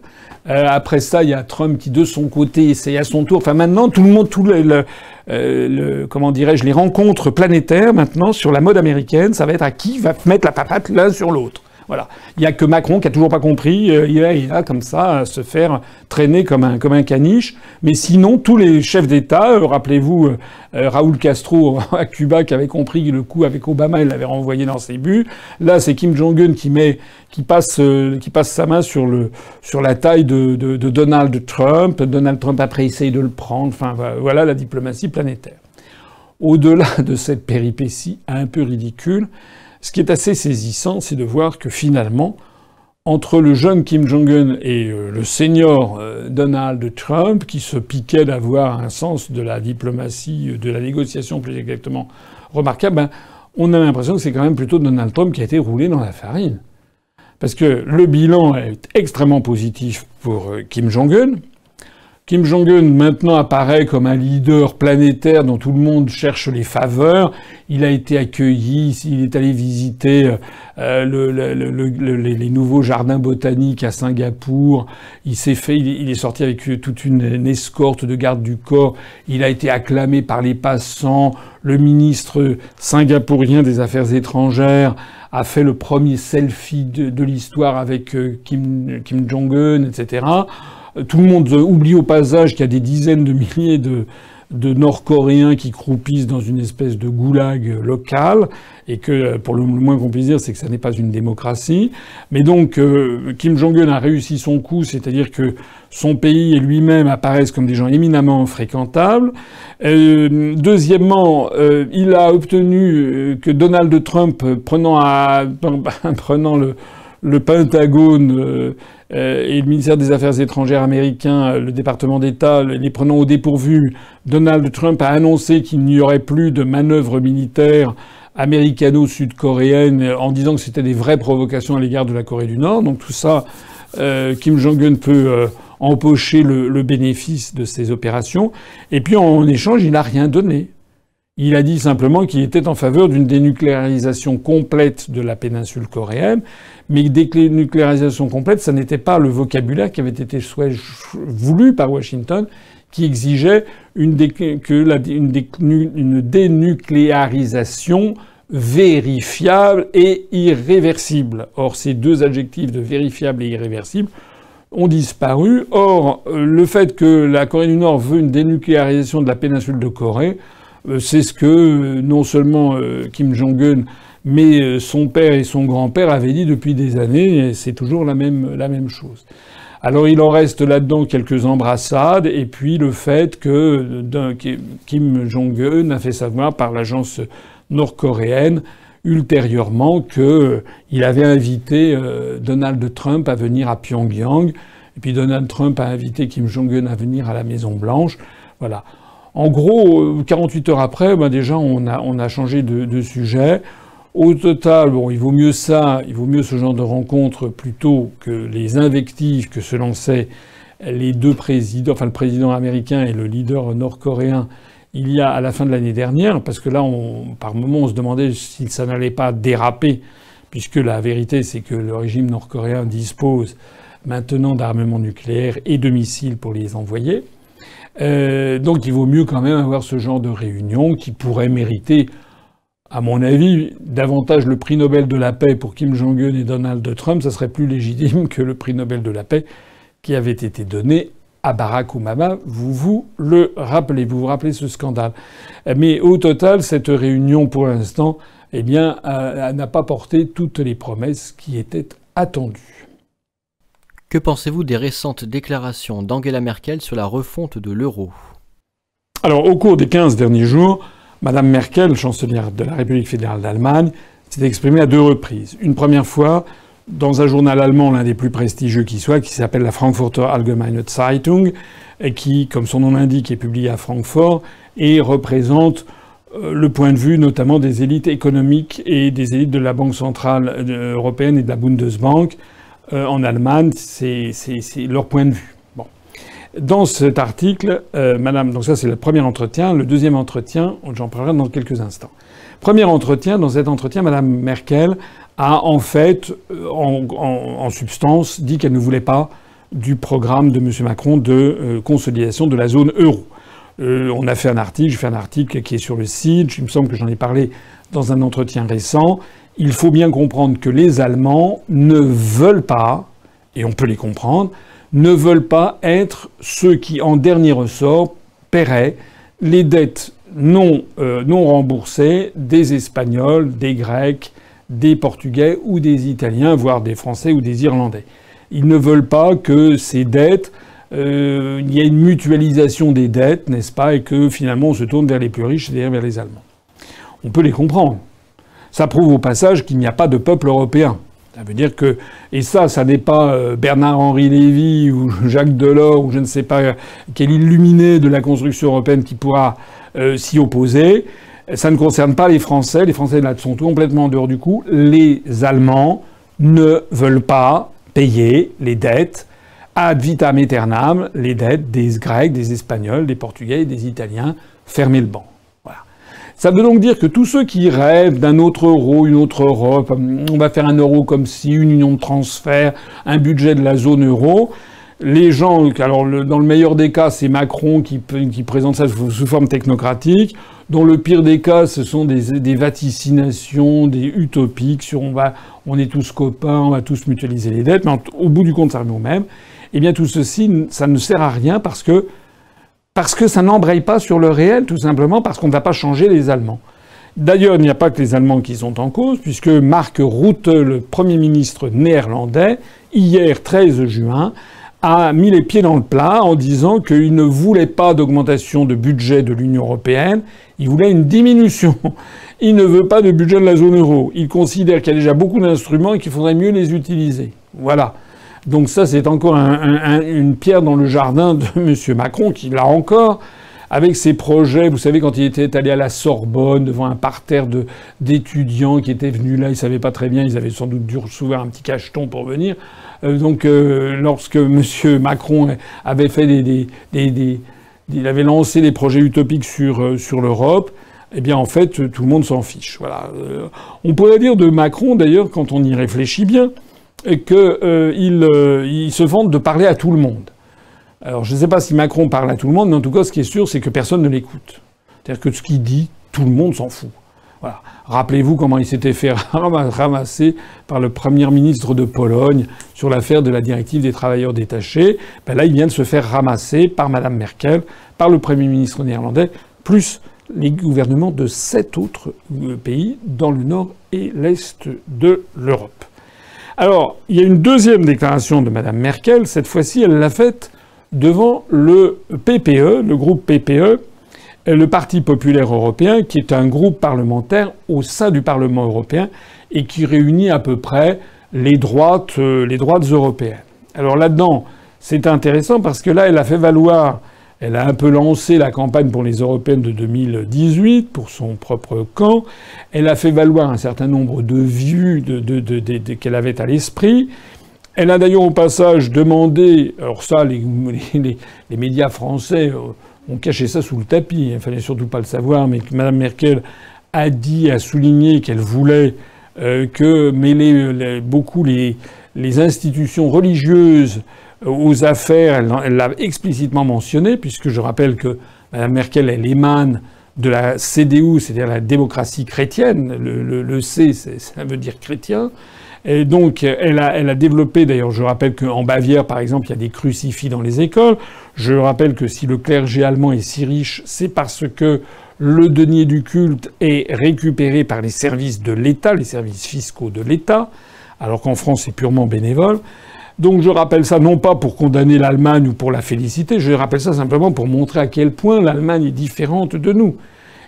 Euh, après ça, il y a Trump qui, de son côté, essaye à son tour. Enfin, maintenant, tout le monde, tout le, le, le comment dirais-je, les rencontres planétaires maintenant sur la mode américaine, ça va être à qui va mettre la papate l'un sur l'autre. Voilà. Il n'y a que Macron qui a toujours pas compris. Euh, il, a, il comme ça à se faire traîner comme un, comme un caniche. Mais sinon, tous les chefs d'État, euh, rappelez-vous euh, euh Raoul Castro à Cuba qui avait compris le coup avec Obama, il l'avait renvoyé dans ses buts. Là, c'est Kim Jong-un qui met, qui passe, qui passe sa main sur le, sur la taille de, de, de Donald Trump. Donald Trump après essaye de le prendre. Enfin, voilà la diplomatie planétaire. Au-delà de cette péripétie un peu ridicule, ce qui est assez saisissant, c'est de voir que finalement, entre le jeune Kim Jong-un et euh, le senior euh, Donald Trump, qui se piquait d'avoir un sens de la diplomatie, euh, de la négociation plus exactement remarquable, ben, on a l'impression que c'est quand même plutôt Donald Trump qui a été roulé dans la farine. Parce que le bilan est extrêmement positif pour Kim Jong-un. Kim Jong-un maintenant apparaît comme un leader planétaire dont tout le monde cherche les faveurs. Il a été accueilli, il est allé visiter euh, le, les nouveaux jardins botaniques à Singapour. Il s'est fait, il est sorti avec toute une, escorte de gardes du corps. Il a été acclamé par les passants. Le ministre singapourien des Affaires étrangères a fait le premier selfie de, l'histoire avec euh, Kim Jong-un, etc. Tout le monde oublie au passage qu'il y a des dizaines de milliers de, Nord-Coréens qui croupissent dans une espèce de goulag local, et que, pour le moins qu'on puisse dire, c'est que ça n'est pas une démocratie. Mais donc, euh, Kim Jong-un a réussi son coup, c'est-à-dire que son pays et lui-même apparaissent comme des gens éminemment fréquentables. Euh, deuxièmement, euh, il a obtenu que Donald Trump, prenant, à, prenant le, le Pentagone, euh, et le ministère des Affaires étrangères américain, le département d'État, les prenant au dépourvu, Donald Trump a annoncé qu'il n'y aurait plus de manœuvres militaires américano-sud-coréennes en disant que c'était des vraies provocations à l'égard de la Corée du Nord. Donc tout ça, euh, Kim Jong-un peut euh, empocher le, bénéfice de ces opérations. Et puis en échange, il n'a rien donné. Il a dit simplement qu'il était en faveur d'une dénucléarisation complète de la péninsule coréenne mais dénucléarisation complète, ça n'était pas le vocabulaire qui avait été voulu par Washington, qui exigeait une, une, dénucléarisation vérifiable et irréversible. Or, ces deux adjectifs de vérifiable et irréversible ont disparu. Or, le fait que la Corée du Nord veut une dénucléarisation de la péninsule de Corée, euh, c'est ce que euh, non seulement euh, Kim Jong-un mais euh, son père et son grand-père avaient dit depuis des années, et c'est toujours la même, la même chose. Alors il en reste là-dedans quelques embrassades, et puis le fait que Kim Jong-un a fait savoir par l'agence nord-coréenne ultérieurement qu'il avait invité euh, Donald Trump à venir à Pyongyang, et puis Donald Trump a invité Kim Jong-un à venir à la Maison Blanche. Voilà. En gros, 48 euh, heures après, ben déjà on a, changé de, sujet. Au total, il vaut mieux ça, il vaut mieux ce genre de rencontre plutôt que les invectives que se lançaient les deux présidents, enfin le président américain et le leader nord-coréen il y a à la fin de l'année dernière, parce que là, on, par moments, on se demandait si ça n'allait pas déraper, puisque la vérité, c'est que le régime nord-coréen dispose maintenant d'armements nucléaires et de missiles pour les envoyer. Euh, donc il vaut mieux quand même avoir ce genre de réunion qui pourrait mériter à mon avis, davantage le prix Nobel de la paix pour Kim Jong-un et Donald Trump, ça serait plus légitime que le prix Nobel de la paix qui avait été donné à Barack Obama. Vous vous le rappelez, vous vous rappelez ce scandale. Mais au total, cette réunion, pour l'instant, eh bien, euh, n'a pas porté toutes les promesses qui étaient attendues. Que pensez-vous des récentes déclarations d'Angela Merkel sur la refonte de l'euro? Alors, au cours des 15 derniers jours, Madame Merkel, chancelière de la République fédérale d'Allemagne, s'est exprimée à deux reprises. Une première fois dans un journal allemand, l'un des plus prestigieux qui soit, qui s'appelle la Frankfurter Allgemeine Zeitung, qui, comme son nom l'indique, est publié à Francfort et représente euh, le point de vue notamment des élites économiques et des élites de la Banque centrale euh, européenne et de la Bundesbank euh, en Allemagne. C'est leur point de vue. Bon. Dans cet article, Madame, donc ça c'est le premier entretien. Le deuxième entretien, j'en parlerai dans quelques instants. Premier entretien, dans cet entretien, Madame Merkel a en fait, en, en substance, dit qu'elle ne voulait pas du programme de M. Macron de consolidation de la zone euro. Euh, on a fait un article, j'ai fait un article qui est sur le site, il me semble que j'en ai parlé dans un entretien récent. Il faut bien comprendre que les Allemands ne veulent pas, et on peut les comprendre, ne veulent pas être ceux qui, en dernier ressort, paieraient les dettes non, euh, non remboursées des Espagnols, des Grecs, des Portugais ou des Italiens, voire des Français ou des Irlandais. Ils ne veulent pas que ces dettes euh, il y a une mutualisation des dettes, n'est-ce pas, et que finalement on se tourne vers les plus riches, c'est-à-dire vers les Allemands. On peut les comprendre. Ça prouve au passage qu'il n'y a pas de peuple européen. Ça veut dire que, et ça, ça n'est pas euh, Bernard-Henri Lévy ou Jacques Delors ou je ne sais pas quel illuminé de la construction européenne qui pourra euh, s'y opposer. Ça ne concerne pas les Français. Les Français là sont complètement en dehors du coup. Les Allemands ne veulent pas payer les dettes ad vitam aeternam les dettes des Grecs, des Espagnols, des Portugais et des Italiens. Fermez le banc. Ça veut donc dire que tous ceux qui rêvent d'un autre euro, une autre Europe, on va faire un euro comme si, une union de transfert, un budget de la zone euro, les gens, alors dans le meilleur des cas, c'est Macron qui, présente ça sous forme technocratique. Dans le pire des cas, ce sont des, des vaticinations, des utopiques sur on va, on est tous copains, on va tous mutualiser les dettes. Mais au bout du compte, ça revient au même eh bien tout ceci, ça ne sert à rien parce que, parce que ça n'embraye pas sur le réel, tout simplement parce qu'on ne va pas changer les Allemands. D'ailleurs, il n'y a pas que les Allemands qui sont en cause, puisque Mark Rutte, le Premier ministre néerlandais, hier 13 juin, a mis les pieds dans le plat en disant qu'il ne voulait pas d'augmentation de budget de l'Union européenne, il voulait une diminution. Il ne veut pas de budget de la zone euro. Il considère qu'il y a déjà beaucoup d'instruments et qu'il faudrait mieux les utiliser. Voilà. Donc ça, c'est encore une pierre dans le jardin de M. Macron, qui l'a encore, avec ses projets. Vous savez, quand il était allé à la Sorbonne, devant un parterre d'étudiants qui étaient venus là, ils savaient pas très bien, ils avaient sans doute dû recevoir un petit cacheton pour venir. Euh, donc, euh, lorsque M. Macron avait fait des, il avait lancé des projets utopiques sur, euh, sur l'Europe, eh bien, en fait, tout le monde s'en fiche. Voilà. On pourrait dire de Macron, d'ailleurs, quand on y réfléchit bien, qu'il euh, euh, il se vante de parler à tout le monde. Alors je ne sais pas si Macron parle à tout le monde, mais en tout cas ce qui est sûr, c'est que personne ne l'écoute. C'est-à-dire que ce qu'il dit, tout le monde s'en fout. Rappelez-vous comment il s'était fait ramasser par le premier ministre de Pologne sur l'affaire de la directive des travailleurs détachés. Ben là, il vient de se faire ramasser par Madame Merkel, par le premier ministre néerlandais, plus les gouvernements de sept autres euh, pays dans le nord et l'est de l'Europe. Alors, il y a une deuxième déclaration de Mme Merkel. Cette fois-ci, elle l'a faite devant le PPE, le groupe PPE, le Parti populaire européen, qui est un groupe parlementaire au sein du Parlement européen et qui réunit à peu près les droites, euh, les droites européennes. Alors là-dedans, c'est intéressant parce que là, elle a fait valoir elle a un peu lancé la campagne pour les européennes de 2018 pour son propre camp. Elle a fait valoir un certain nombre de vues qu'elle avait à l'esprit. Elle a d'ailleurs au passage demandé, alors ça, les, médias français euh, ont caché ça sous le tapis, il ne fallait surtout pas le savoir, mais que Mme Merkel a dit, a souligné qu'elle voulait euh, que mêler beaucoup les institutions religieuses aux affaires, elle l'a explicitement mentionné, puisque je rappelle que Mme Merkel, elle émane de la CDU, c'est-à-dire la démocratie chrétienne. Le, C, ça veut dire chrétien. Et donc, elle a, elle a développé, d'ailleurs, je rappelle qu'en Bavière, par exemple, il y a des crucifix dans les écoles. Je rappelle que si le clergé allemand est si riche, c'est parce que le denier du culte est récupéré par les services de l'État, les services fiscaux de l'État, alors qu'en France, c'est purement bénévole. Donc je rappelle ça non pas pour condamner l'Allemagne ou pour la féliciter, je rappelle ça simplement pour montrer à quel point l'Allemagne est différente de nous.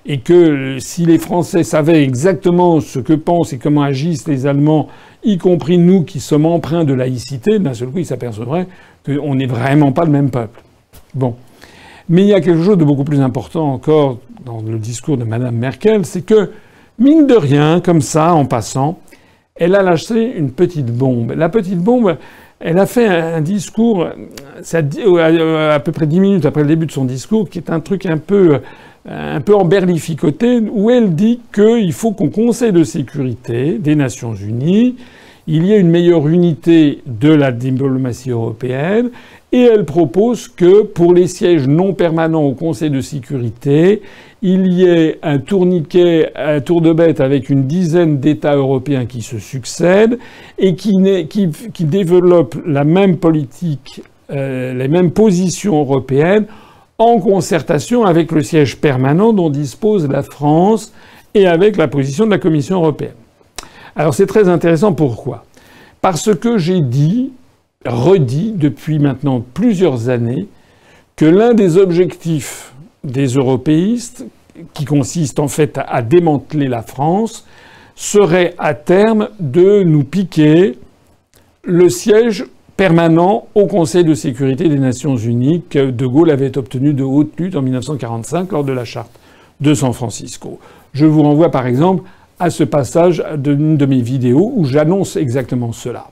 et que si les Français savaient exactement ce que pensent et comment agissent les Allemands, y compris nous qui sommes empreints de laïcité, d'un seul coup, ils s'apercevraient qu'on n'est vraiment pas le même peuple. Bon. Mais il y a quelque chose de beaucoup plus important encore dans le discours de Mme Merkel, c'est que, mine de rien, comme ça, en passant, elle a lâché une petite bombe. La petite bombe, elle a fait un discours, ça, à peu près dix minutes après le début de son discours, qui est un truc un peu, un peu emberlificoté, où elle dit qu'il faut qu'au Conseil de sécurité des Nations Unies, il y ait une meilleure unité de la diplomatie européenne et elle propose que pour les sièges non permanents au Conseil de sécurité, il y ait un tourniquet, un tour de bête avec une dizaine d'États européens qui se succèdent et qui, développent la même politique, euh, les mêmes positions européennes en concertation avec le siège permanent dont dispose la France et avec la position de la Commission européenne. Alors c'est très intéressant pourquoi? Parce que j'ai dit redit depuis maintenant plusieurs années que l'un des objectifs des européistes, qui consiste en fait à démanteler la France, serait à terme de nous piquer le siège permanent au Conseil de sécurité des Nations Unies que De Gaulle avait obtenu de haute lutte en 1945 lors de la charte de San Francisco. Je vous renvoie par exemple à ce passage d'une de mes vidéos où j'annonce exactement cela.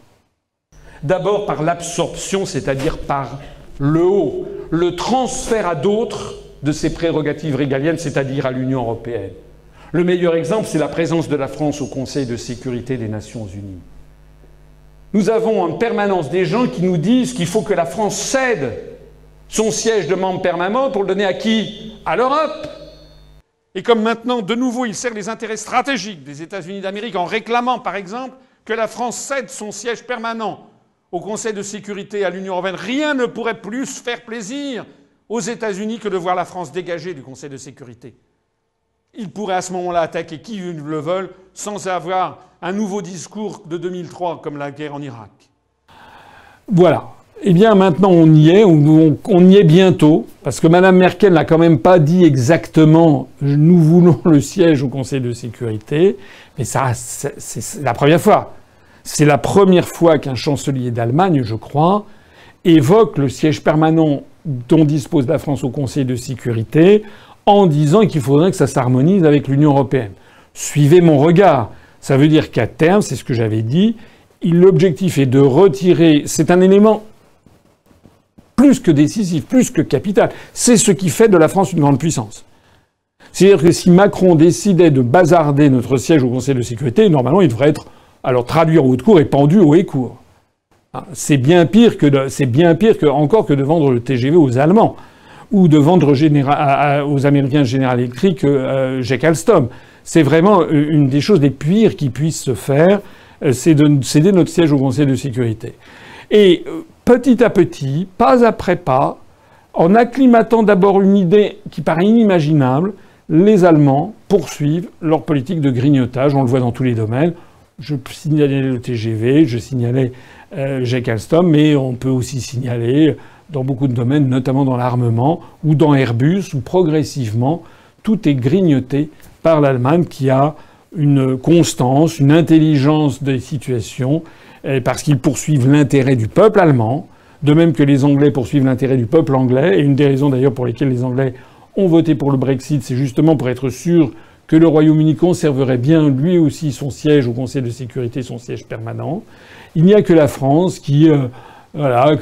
D'abord par l'absorption, c'est-à-dire par le haut, le transfert à d'autres de ses prérogatives régaliennes, c'est-à-dire à, l'Union européenne. Le meilleur exemple, c'est la présence de la France au Conseil de sécurité des Nations unies. Nous avons en permanence des gens qui nous disent qu'il faut que la France cède son siège de membre permanent pour le donner à qui? À l'Europe. Et comme maintenant, de nouveau, il sert les intérêts stratégiques des États-Unis d'Amérique en réclamant, par exemple, que la France cède son siège permanent au Conseil de sécurité, à l'Union européenne, rien ne pourrait plus faire plaisir aux États-Unis que de voir la France dégagée du Conseil de sécurité. Ils pourraient à ce moment-là attaquer qui le veulent sans avoir un nouveau discours de 2003 comme la guerre en Irak. Voilà. Eh bien, maintenant, on y est, on, y est bientôt, parce que Mme Merkel n'a quand même pas dit exactement nous voulons le siège au Conseil de sécurité, mais ça, c'est la première fois. C'est la première fois qu'un chancelier d'Allemagne, je crois, évoque le siège permanent dont dispose la France au Conseil de sécurité en disant qu'il faudrait que ça s'harmonise avec l'Union européenne. Suivez mon regard. Ça veut dire qu'à terme, c'est ce que j'avais dit, l'objectif est de retirer. C'est un élément plus que décisif, plus que capital. C'est ce qui fait de la France une grande puissance. C'est-à-dire que si Macron décidait de bazarder notre siège au Conseil de sécurité, normalement, il devrait être alors traduit en haute cour et pendu au haut cours. Ah, c'est bien pire encore que de vendre le TGV aux Allemands ou de vendre aux Américains General Electric euh, Jack Alstom. C'est vraiment euh, une des choses les pires qui puissent se faire, euh, c'est de céder notre siège au Conseil de sécurité. Et euh, petit à petit, pas après pas, en acclimatant d'abord une idée qui paraît inimaginable, les Allemands poursuivent leur politique de grignotage. On le voit dans tous les domaines. Je signalais le TGV, je signalais euh, mais on peut aussi signaler dans beaucoup de domaines, notamment dans l'armement ou dans Airbus, où progressivement tout est grignoté par l'Allemagne qui a une constance, une intelligence des situations, parce qu'ils poursuivent l'intérêt du peuple allemand, de même que les Anglais poursuivent l'intérêt du peuple anglais, et une des raisons d'ailleurs pour lesquelles les Anglais ont voté pour le Brexit, c'est justement pour être sûr que le Royaume-Uni conserverait bien lui aussi son siège au Conseil de sécurité, son siège permanent. Il n'y a que la France qui, euh, voilà,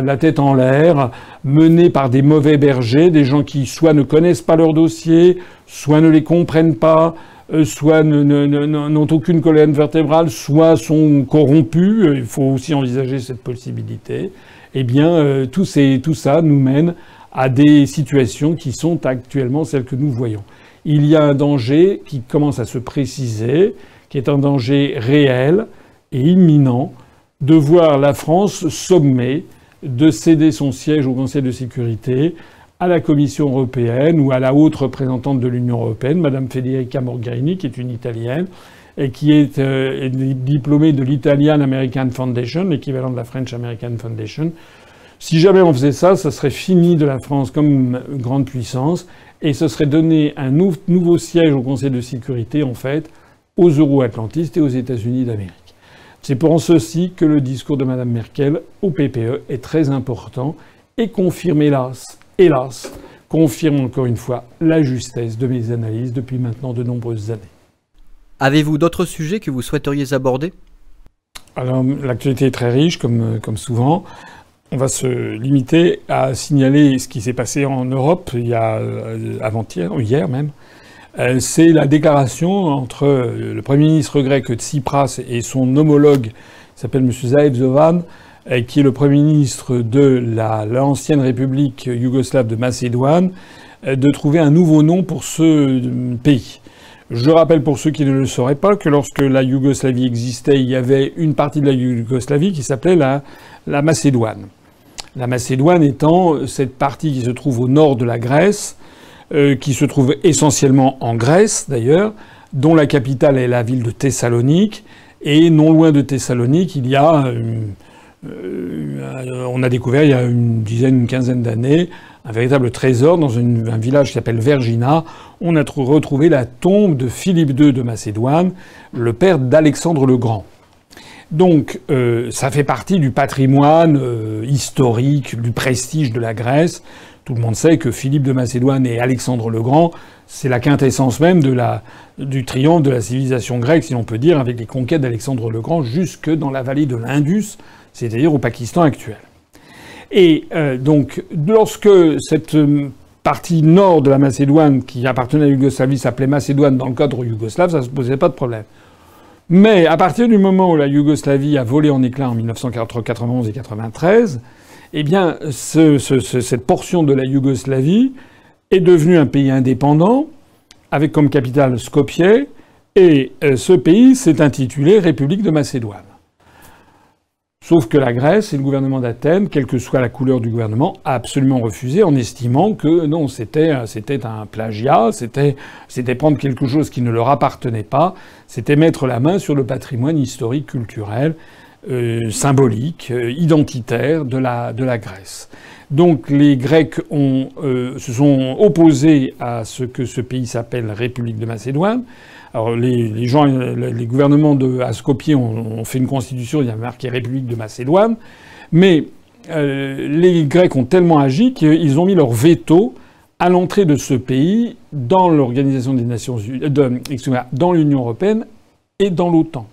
la, tête en l'air, menée par des mauvais bergers, des gens qui soit ne connaissent pas leur dossier, soit ne les comprennent pas, euh, soit n'ont aucune colonne vertébrale, soit sont corrompus. Il faut aussi envisager cette possibilité. Eh bien, tout, tout ça nous mène à des situations qui sont actuellement celles que nous voyons il y a un danger qui commence à se préciser, qui est un danger réel et imminent de voir la France sommée de céder son siège au Conseil de sécurité à la Commission européenne ou à la haute représentante de l'Union européenne, Madame Federica Mogherini, qui est une Italienne et qui est euh, diplômée de l'Italian American Foundation, l'équivalent de la French American Foundation. Si jamais on faisait ça, ça serait fini de la France comme grande puissance et ce serait donner un nouveau siège au Conseil de sécurité, en fait, aux euro-atlantistes et aux États-Unis d'Amérique. C'est pour ceci que le discours de Mme Merkel au PPE est très important et confirme, hélas, hélas, confirme encore une fois la justesse de mes analyses depuis maintenant de nombreuses années. Avez-vous d'autres sujets que vous souhaiteriez aborder? Alors, l'actualité est très riche, comme, comme souvent. On va se limiter à signaler ce qui s'est passé en Europe il y a euh, avant-hier, hier même. Euh, c'est la déclaration entre le Premier ministre grec Tsipras et son homologue, qui s'appelle M. Zaev Zovan, euh, qui est le Premier ministre de l'ancienne République yougoslave de Macédoine, de trouver un nouveau nom pour ce pays. Je rappelle pour ceux qui ne le sauraient pas que lorsque la Yougoslavie existait, il y avait une partie de la Yougoslavie qui s'appelait la, la Macédoine. La Macédoine étant cette partie qui se trouve au nord de la Grèce, euh, qui se trouve essentiellement en Grèce d'ailleurs, dont la capitale est la ville de Thessalonique. Et non loin de Thessalonique, il y a, euh, euh, on a découvert il y a une dizaine, une quinzaine d'années, un véritable trésor dans un village qui s'appelle Vergina. On a retrouvé la tombe de Philippe II de Macédoine, le père d'Alexandre le Grand. Donc euh, ça fait partie du patrimoine euh, historique, du prestige de la Grèce. Tout le monde sait que Philippe de Macédoine et Alexandre le Grand, c'est la quintessence même du triomphe de la civilisation grecque, si l'on peut dire, avec les conquêtes d'Alexandre le Grand jusque dans la vallée de l'Indus, c'est-à-dire au Pakistan actuel. Et euh, donc, lorsque cette partie nord de la Macédoine, qui appartenait à Yougoslavie, s'appelait Macédoine dans le cadre yougoslave, ça ne se posait pas de problème. Mais à partir du moment où la Yougoslavie a volé en éclats en 1991 et 1993, eh bien, cette portion de la Yougoslavie est devenue un pays indépendant, avec comme capitale Skopje, et euh, ce pays s'est intitulé République de Macédoine. Sauf que la Grèce et le gouvernement d'Athènes, quelle que soit la couleur du gouvernement, a absolument refusé en estimant que non, c'était c'était un plagiat, c'était prendre quelque chose qui ne leur appartenait pas, c'était mettre la main sur le patrimoine historique, culturel, euh, symbolique, euh, identitaire de la de Grèce. Donc les Grecs euh, se sont opposés à ce que ce pays s'appelle République de Macédoine. Alors les, gens, les gouvernements de à Skopje ont, fait une constitution, il y a marqué République de Macédoine, mais euh, les Grecs ont tellement agi qu'ils ont mis leur veto à l'entrée de ce pays dans l'organisation des Nations Unies, euh, dans l'Union européenne et dans l'OTAN.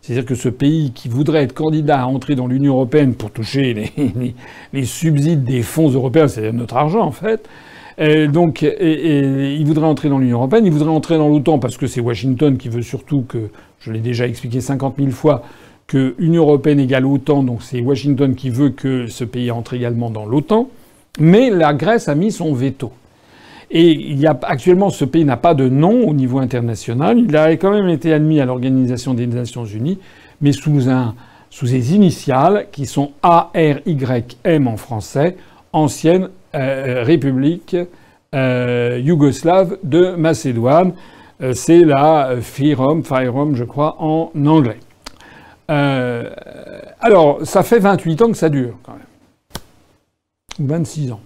C'est-à-dire que ce pays qui voudrait être candidat à entrer dans l'Union européenne pour toucher les, les subsides des fonds européens, c'est notre argent en fait, euh, donc, il voudrait entrer dans l'Union européenne, il voudrait entrer dans l'OTAN parce que c'est Washington qui veut surtout que, je l'ai déjà expliqué 50 000 fois, que Union européenne égale OTAN, donc c'est Washington qui veut que ce pays entre également dans l'OTAN. Mais la Grèce a mis son veto. Et il y a, actuellement, ce pays n'a pas de nom au niveau international. Il a quand même été admis à l'Organisation des Nations Unies, mais sous un, sous des initiales qui sont ARYM en français, ancienne euh, République euh, yougoslave de Macédoine. Euh, c'est la FIROM, FIROM, je crois, en anglais. alors, ça fait 28 ans que ça dure, quand même. 26 ans.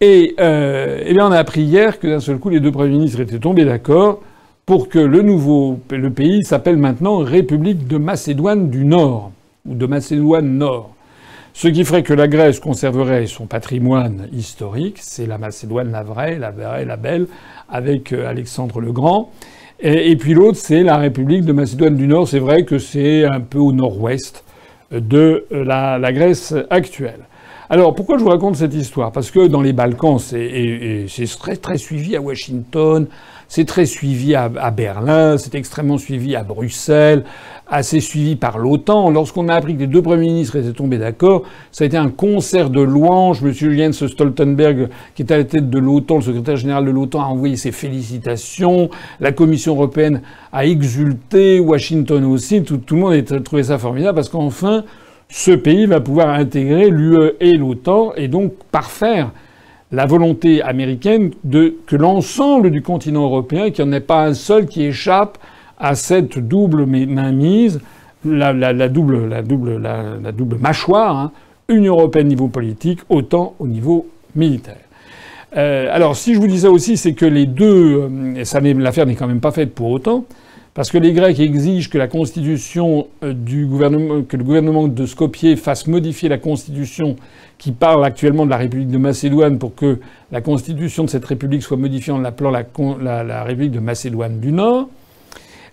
Et eh bien, on a appris hier que d'un seul coup, les deux premiers ministres étaient tombés d'accord pour que le nouveau le pays s'appelle maintenant République de Macédoine du Nord, ou de Macédoine Nord. Ce qui ferait que la Grèce conserverait son patrimoine historique, c'est la Macédoine la vraie, la vraie, la belle, avec euh, Alexandre le Grand. Et, puis l'autre, c'est la République de Macédoine du Nord. C'est vrai que c'est un peu au nord-ouest de euh, la, Grèce actuelle. Alors pourquoi je vous raconte cette histoire? Parce que dans les Balkans, c'est très très suivi à Washington, c'est très suivi à, Berlin, c'est extrêmement suivi à Bruxelles, assez suivi par l'OTAN. Lorsqu'on a appris que les deux premiers ministres étaient tombés d'accord, ça a été un concert de louanges. Monsieur Jens Stoltenberg, qui est à la tête de l'OTAN, le secrétaire général de l'OTAN, a envoyé ses félicitations. La Commission européenne a exulté, Washington aussi. Tout, le monde a trouvé ça formidable parce qu'enfin, ce pays va pouvoir intégrer l'UE et l'OTAN et donc parfaire la volonté américaine de que l'ensemble du continent européen, qu'il n'y en ait pas un seul qui échappe à cette double mainmise, la, double, mâchoire, hein, Union européenne niveau politique, autant au niveau militaire. alors, si je vous dis ça aussi, c'est que les deux, ça l'affaire n'est quand même pas faite pour autant, parce que les Grecs exigent que la constitution du gouvernement, que le gouvernement de Skopje fasse modifier la constitution qui parle actuellement de la République de Macédoine pour que la constitution de cette République soit modifiée en l'appelant la, la, République de Macédoine du Nord.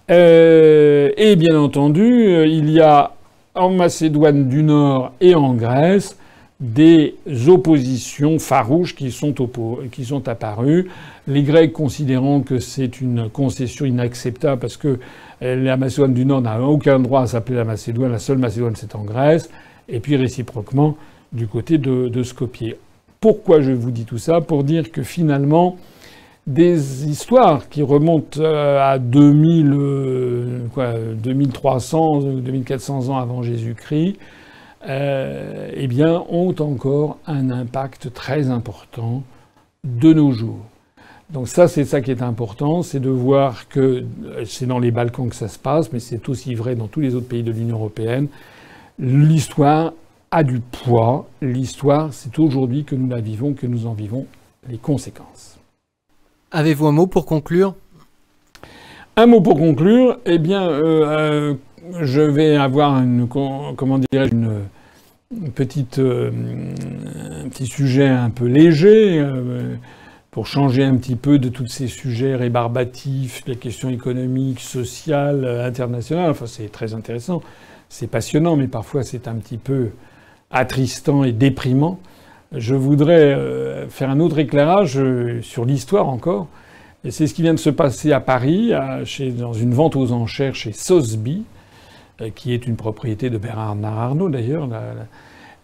Euh, et bien entendu, euh, il y a en Macédoine du Nord et en Grèce des oppositions farouches qui sont, apparues. Les Grecs considérant que c'est une concession inacceptable parce que euh, la Macédoine du Nord n'a aucun droit à s'appeler la Macédoine, la seule Macédoine c'est en Grèce, et puis réciproquement du côté de, Skopje. Pourquoi je vous dis tout ça? Pour dire que finalement, des histoires qui remontent euh, à 2000, quoi, 2300 ou 2400 ans avant Jésus-Christ, euh, eh bien, ont encore un impact très important de nos jours. Donc ça, c'est ça qui est important, c'est de voir que euh, c'est dans les Balkans que ça se passe, mais c'est aussi vrai dans tous les autres pays de l'Union européenne. L'histoire a du poids. L'histoire, c'est aujourd'hui que nous la vivons, que nous en vivons les conséquences. Avez-vous un mot pour conclure? Un mot pour conclure. Eh bien, euh, euh, je vais avoir une, comment dirais une, petite, euh, un petit sujet un peu léger pour changer un petit peu de tous ces sujets rébarbatifs, les questions économiques, sociales, internationales. Enfin, c'est très intéressant, c'est passionnant, mais parfois c'est un petit peu attristant et déprimant, je voudrais euh, faire un autre éclairage euh, sur l'histoire encore. Et c'est ce qui vient de se passer à Paris, dans une vente aux enchères chez euh, qui est une propriété de Bernard Arnault d'ailleurs.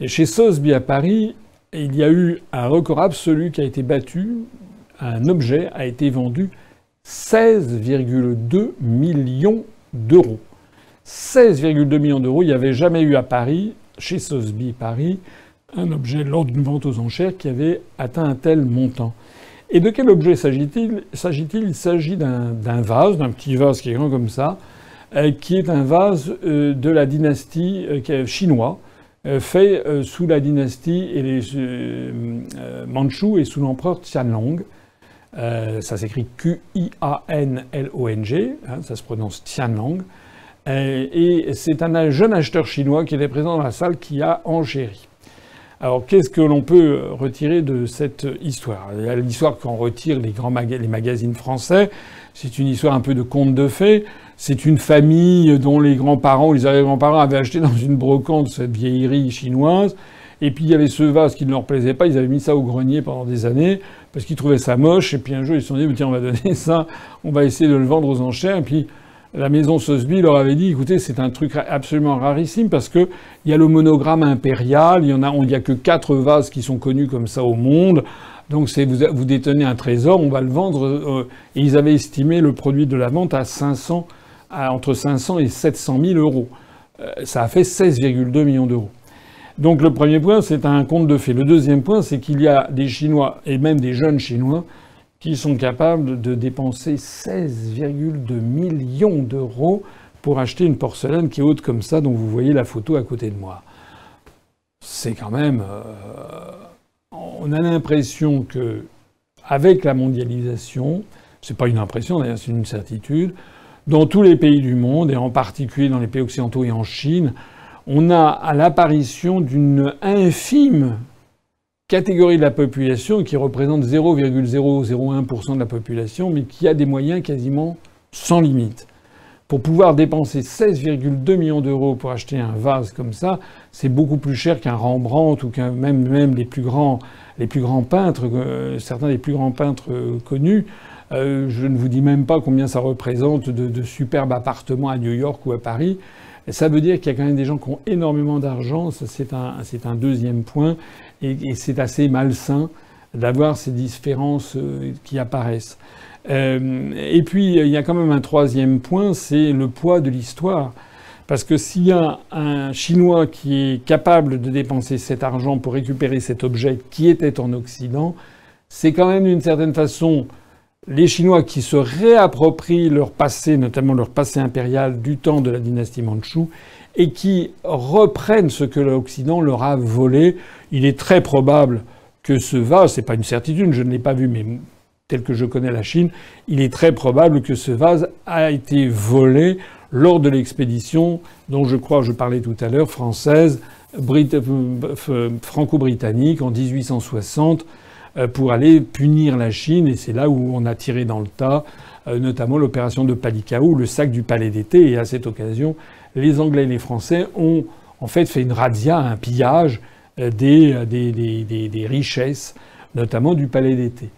Chez Sosby à Paris, il y a eu un record absolu qui a été battu. Un objet a été vendu 16,2 millions d'euros. 16,2 millions d'euros, il n'y avait jamais eu à Paris chez Sotheby Paris un objet lors d'une vente aux enchères qui avait atteint un tel montant. Et de quel objet s'agit-il? Il s'agit d'un vase, d'un petit vase qui est grand comme ça, euh, qui est un vase euh, de la dynastie euh, chinois, fait sous la dynastie et les et sous l'empereur Tianlong. ça s'écrit Q-I-A-N-L-O-N-G, hein, ça se prononce Tianlong. Euh, et c'est un jeune acheteur chinois qui était présent dans la salle qui a enchéri. Alors qu'est-ce que l'on peut retirer de cette histoire? L'histoire qu'on retire les grands les magazines français, c'est une histoire un peu de conte de fées. C'est une famille dont les grands-parents ou les arrière-grands-parents avaient acheté dans une brocante cette vieillerie chinoise. Et puis il y avait ce vase qui ne leur plaisait pas, ils avaient mis ça au grenier pendant des années parce qu'ils trouvaient ça moche. Et puis un jour ils se sont dit tiens on va donner ça, on va essayer de le vendre aux enchères. Et puis la maison Sosby leur avait dit, écoutez, c'est un truc absolument rarissime parce que il y a le monogramme impérial, il y en a, il n'y a que quatre vases qui sont connus comme ça au monde. Donc c'est vous, vous détenez un trésor, on va le vendre. Euh, et ils avaient estimé le produit de la vente à 500, à entre 500 et 700 000 euros. Euh, ça a fait 16,2 millions d'euros. Donc le premier point, c'est un conte de fait. Le deuxième point, c'est qu'il y a des Chinois et même des jeunes Chinois qui sont capables de dépenser 16,2 millions d'euros pour acheter une porcelaine qui est haute comme ça, dont vous voyez la photo à côté de moi. C'est quand même. Euh, on a l'impression que, avec la mondialisation, c'est pas une impression d'ailleurs, c'est une certitude, dans tous les pays du monde, et en particulier dans les pays occidentaux et en Chine, on a à l'apparition d'une infime catégorie de la population qui représente 0,001% de la population, mais qui a des moyens quasiment sans limite. Pour pouvoir dépenser 16,2 millions d'euros pour acheter un vase comme ça, c'est beaucoup plus cher qu'un Rembrandt ou même, même les plus grands, les plus grands peintres, euh, certains des plus grands peintres euh, connus. Euh, je ne vous dis même pas combien ça représente de, superbes appartements à New York ou à Paris. Ça veut dire qu'il y a quand même des gens qui ont énormément d'argent. c'est un deuxième point. Et, c'est assez malsain d'avoir ces différences euh, qui apparaissent. Euh, et puis, il y a quand même un troisième point, c'est le poids de l'histoire. Parce que s'il y a un Chinois qui est capable de dépenser cet argent pour récupérer cet objet qui était en Occident, c'est quand même d'une certaine façon les Chinois qui se réapproprient leur passé, notamment leur passé impérial du temps de la dynastie Mandchou, et qui reprennent ce que l'Occident leur a volé. Il est très probable que ce vase, c'est pas une certitude, je ne l'ai pas vu, mais tel que je connais la Chine, il est très probable que ce vase a été volé lors de l'expédition dont je crois, je parlais tout à l'heure, française, euh, franco-britannique en 1860 euh, pour aller punir la Chine. Et c'est là où on a tiré dans le tas, euh, notamment l'opération de Palikao, le sac du palais d'été. Et à cette occasion, les Anglais et les Français ont en fait fait une razzia, un pillage des, des richesses, notamment du palais d'été.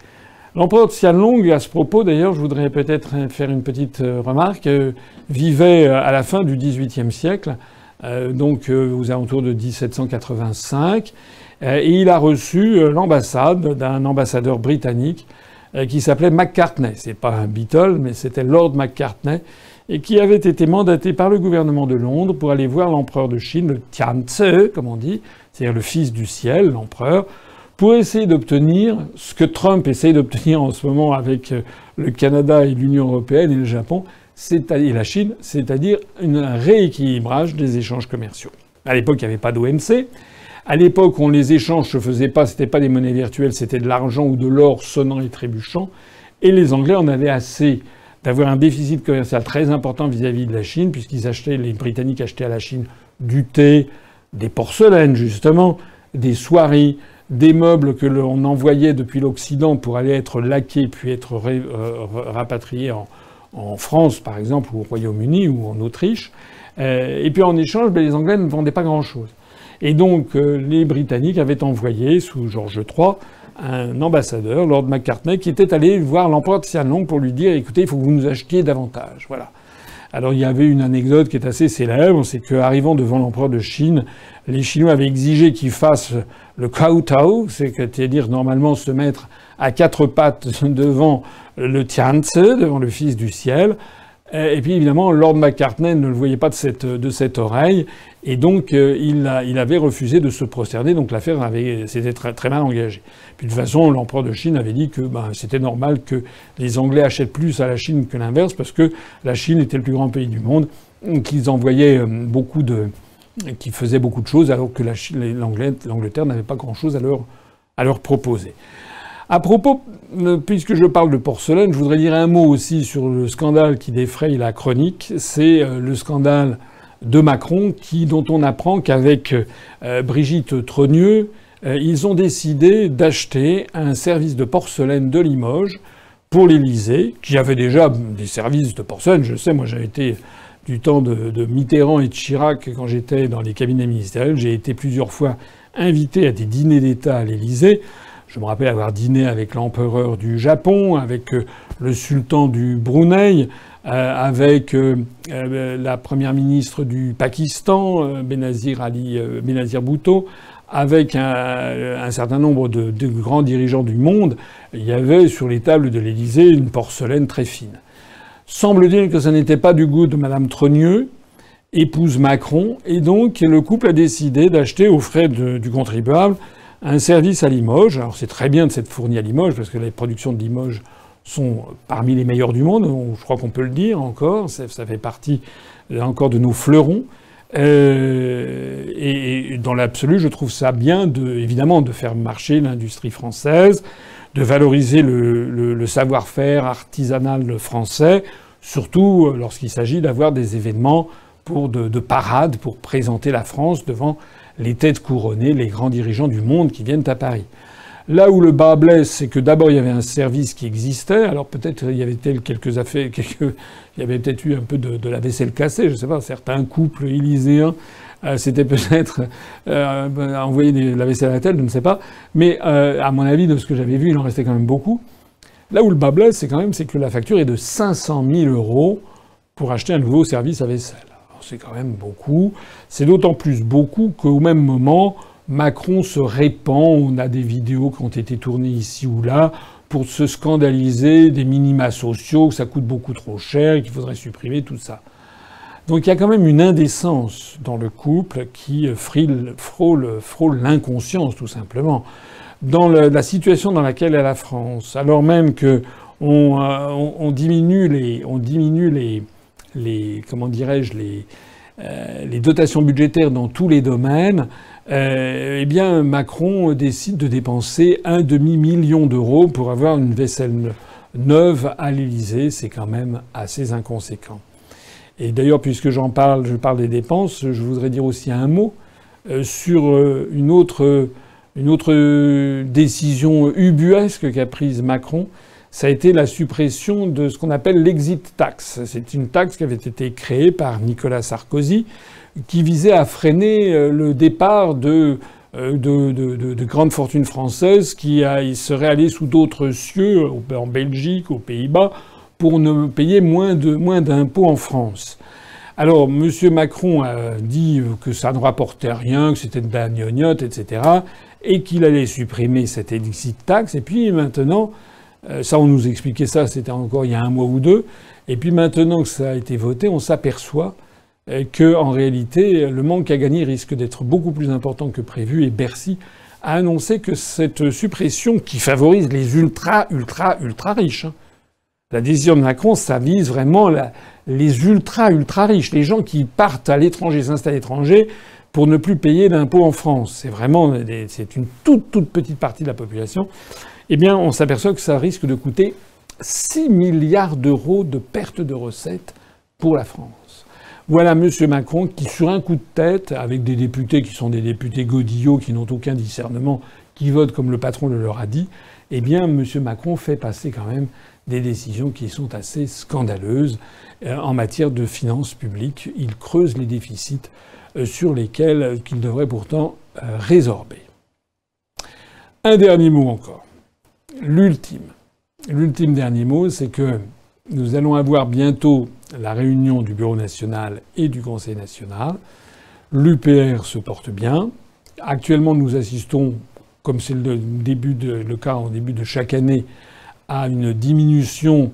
L'empereur Xianlong, à ce propos d'ailleurs, je voudrais peut-être faire une petite euh, remarque, euh, vivait euh, à la fin du XVIIIe siècle, donc aux alentours de 1785, et il a reçu l'ambassade d'un ambassadeur britannique qui s'appelait McCartney. C'est pas un Beatle, mais c'était Lord McCartney, et qui avait été mandaté par le gouvernement de Londres pour aller voir l'empereur de Chine, le Tianzi, comme on dit, c'est-à-dire le fils du ciel, l'empereur, pour essayer d'obtenir ce que Trump essaye d'obtenir en ce moment avec euh, le Canada et l'Union européenne et le Japon, et la Chine, c'est-à-dire un rééquilibrage des échanges commerciaux. À l'époque, il n'y avait pas d'OMC. À l'époque, on les échanges se faisaient pas, c'était pas des monnaies virtuelles, c'était de l'argent ou de l'or sonnant et trébuchant. Et les Anglais en avaient assez d'avoir un déficit commercial très important vis-à-vis de la Chine, puisqu'ils achetaient, les Britanniques achetaient à la Chine du thé, des porcelaines justement, des soieries, des meubles que l'on envoyait depuis l'Occident pour aller être laqués puis être euh, rapatriés en, France, par exemple, ou au Royaume-Uni ou en Autriche. Euh, et puis en échange, ben, les Anglais ne vendaient pas grand-chose. Et donc euh, les Britanniques avaient envoyé, sous George III, un ambassadeur, Lord Macartney, qui était allé voir l'empereur de pour lui dire écoutez, il faut que vous nous achetiez davantage. Voilà. Alors il y avait une anecdote qui est assez célèbre, c'est qu'arrivant devant l'empereur de Chine, les Chinois avaient exigé qu'il fasse le kowtow, c'est-à-dire normalement se mettre à quatre pattes devant le Tianzi, devant le Fils du ciel. Et puis évidemment, Lord McCartney ne le voyait pas de cette, de cette oreille, et donc euh, il, avait refusé de se prosterner, donc l'affaire s'était très, mal engagée. Puis de toute façon, l'empereur de Chine avait dit que ben, c'était normal que les Anglais achètent plus à la Chine que l'inverse, parce que la Chine était le plus grand pays du monde, qu'ils envoyaient euh, beaucoup de, qui faisaient beaucoup de choses, alors que l'Angleterre n'avait pas grand-chose à leur, à leur proposer. À propos, euh, puisque je parle de porcelaine, je voudrais dire un mot aussi sur le scandale qui défraye la chronique. C'est le scandale de Macron, qui, dont on apprend qu'avec euh, Brigitte Trogneux, ils ont décidé d'acheter un service de porcelaine de Limoges pour l'Élysée, qui avait déjà des services de porcelaine. Je sais, moi j'avais été du temps de, de, Mitterrand et de Chirac quand j'étais dans les cabinets ministériels. J'ai été plusieurs fois invité à des dîners d'État à l'Élysée. Je me rappelle avoir dîné avec l'empereur du Japon, avec euh, le sultan du Brunei, euh, avec euh, la première ministre du Pakistan, Benazir Ali Benazir Bhutto, avec un, certain nombre de, de, grands dirigeants du monde. Il y avait sur les tables de l'Élysée une porcelaine très fine. Semble-t-il que ce n'était pas du goût de Madame Trogneux, épouse Macron, et donc le couple a décidé d'acheter aux frais du contribuable un service à Limoges. Alors c'est très bien de s'être fourni à Limoges, parce que les productions de Limoges sont parmi les meilleures du monde, je crois qu'on peut le dire encore, ça, fait partie encore de nos fleurons. Euh, et, dans l'absolu, je trouve ça bien, de, évidemment, de faire marcher l'industrie française, de valoriser le, savoir-faire artisanal français, surtout lorsqu'il s'agit d'avoir des événements pour de, de parade pour présenter la France devant les têtes couronnées, les grands dirigeants du monde qui viennent à Paris. Là où le bas blesse, c'est que d'abord il y avait un service qui existait. Alors peut-être il y avait quelques affaires, quelques, il y avait peut-être eu un peu de, la vaisselle cassée, je sais pas. Certains couples élyséens euh, c'était peut-être euh, envoyer la vaisselle à la tête, je ne sais pas. Mais euh, à mon avis, de ce que j'avais vu, il en restait quand même beaucoup. Là où le bas blesse, c'est quand même que la facture est de 500 000 euros pour acheter un nouveau service à vaisselle c'est quand même beaucoup. C'est d'autant plus beaucoup qu'au même moment, Macron se répand. On a des vidéos qui ont été tournées ici ou là pour se scandaliser des minima sociaux, que ça coûte beaucoup trop cher, qu'il faudrait supprimer, tout ça. Donc il y a quand même une indécence dans le couple qui frôle, l'inconscience, tout simplement. Dans la situation dans laquelle est la France, alors même que on, euh, diminue les, on diminue les, les comment dirais-je, les, les dotations budgétaires dans tous les domaines, eh bien Macron décide de dépenser un demi-million d'euros pour avoir une vaisselle neuve à l'Élysée. C'est quand même assez inconséquent. Et d'ailleurs, puisque j'en parle, je parle des dépenses, je voudrais dire aussi un mot euh, sur euh, une autre, une autre décision ubuesque qu'a prise Macron. Ça a été la suppression de ce qu'on appelle l'exit tax. C'est une taxe qui avait été créée par Nicolas Sarkozy, qui visait à freiner euh, le départ de de, de, de, grandes fortunes françaises qui seraient allées sous d'autres cieux, en Belgique, aux Pays-Bas, pour ne payer moins de moins d'impôts en France. Alors, M. Macron a dit que ça ne rapportait rien, que c'était de la gnognotte, etc., et qu'il allait supprimer cette exit tax. Et puis maintenant, euh, ça, on nous expliquait ça, c'était encore il y a un mois ou deux. Et puis maintenant que ça a été voté, on s'aperçoit euh, que, en réalité, le manque à gagner risque d'être beaucoup plus important que prévu. Et Bercy a annoncé que cette suppression, qui favorise les ultra, ultra, ultra riches, hein, la décision de Macron, ça vise vraiment les ultra, ultra riches, les gens qui partent à l'étranger, s'installent à l'étranger pour ne plus payer d'impôts en France. C'est vraiment, c'est une toute, toute petite partie de la population. Eh bien, on s'aperçoit que ça risque de coûter 6 milliards d'euros de perte de recettes pour la France. Voilà M. Macron qui, sur un coup de tête, avec des députés qui sont des députés godillots, qui n'ont aucun discernement, qui votent comme le patron le leur a dit, eh bien, M. Macron fait passer quand même des décisions qui sont assez scandaleuses euh, en matière de finances publiques. Il creuse les déficits euh, sur lesquels euh, qu'il devrait pourtant résorber. Un dernier mot encore. L'ultime. L'ultime dernier mot, c'est que nous allons avoir bientôt la réunion du Bureau national et du Conseil national. L'UPR se porte bien. Actuellement, nous assistons, comme c'est le, cas au début de chaque année, à une diminution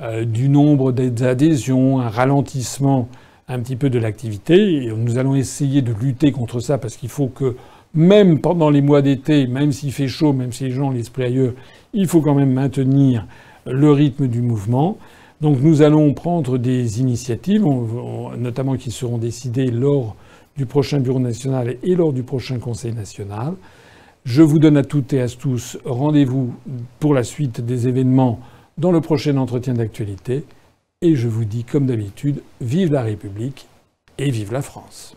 euh, du nombre d'adhésions, un ralentissement un petit peu de l'activité. Nous allons essayer de lutter contre ça parce qu'il faut que même pendant les mois d'été, même s'il fait chaud, même si les gens ont l'esprit ailleurs, il faut quand même maintenir le rythme du mouvement. Donc nous allons prendre des initiatives, notamment qui seront décidées lors du prochain Bureau national et lors du prochain Conseil national. Je vous donne à toutes et à tous rendez-vous pour la suite des événements dans le prochain entretien d'actualité. Et je vous dis comme d'habitude, vive la République et vive la France.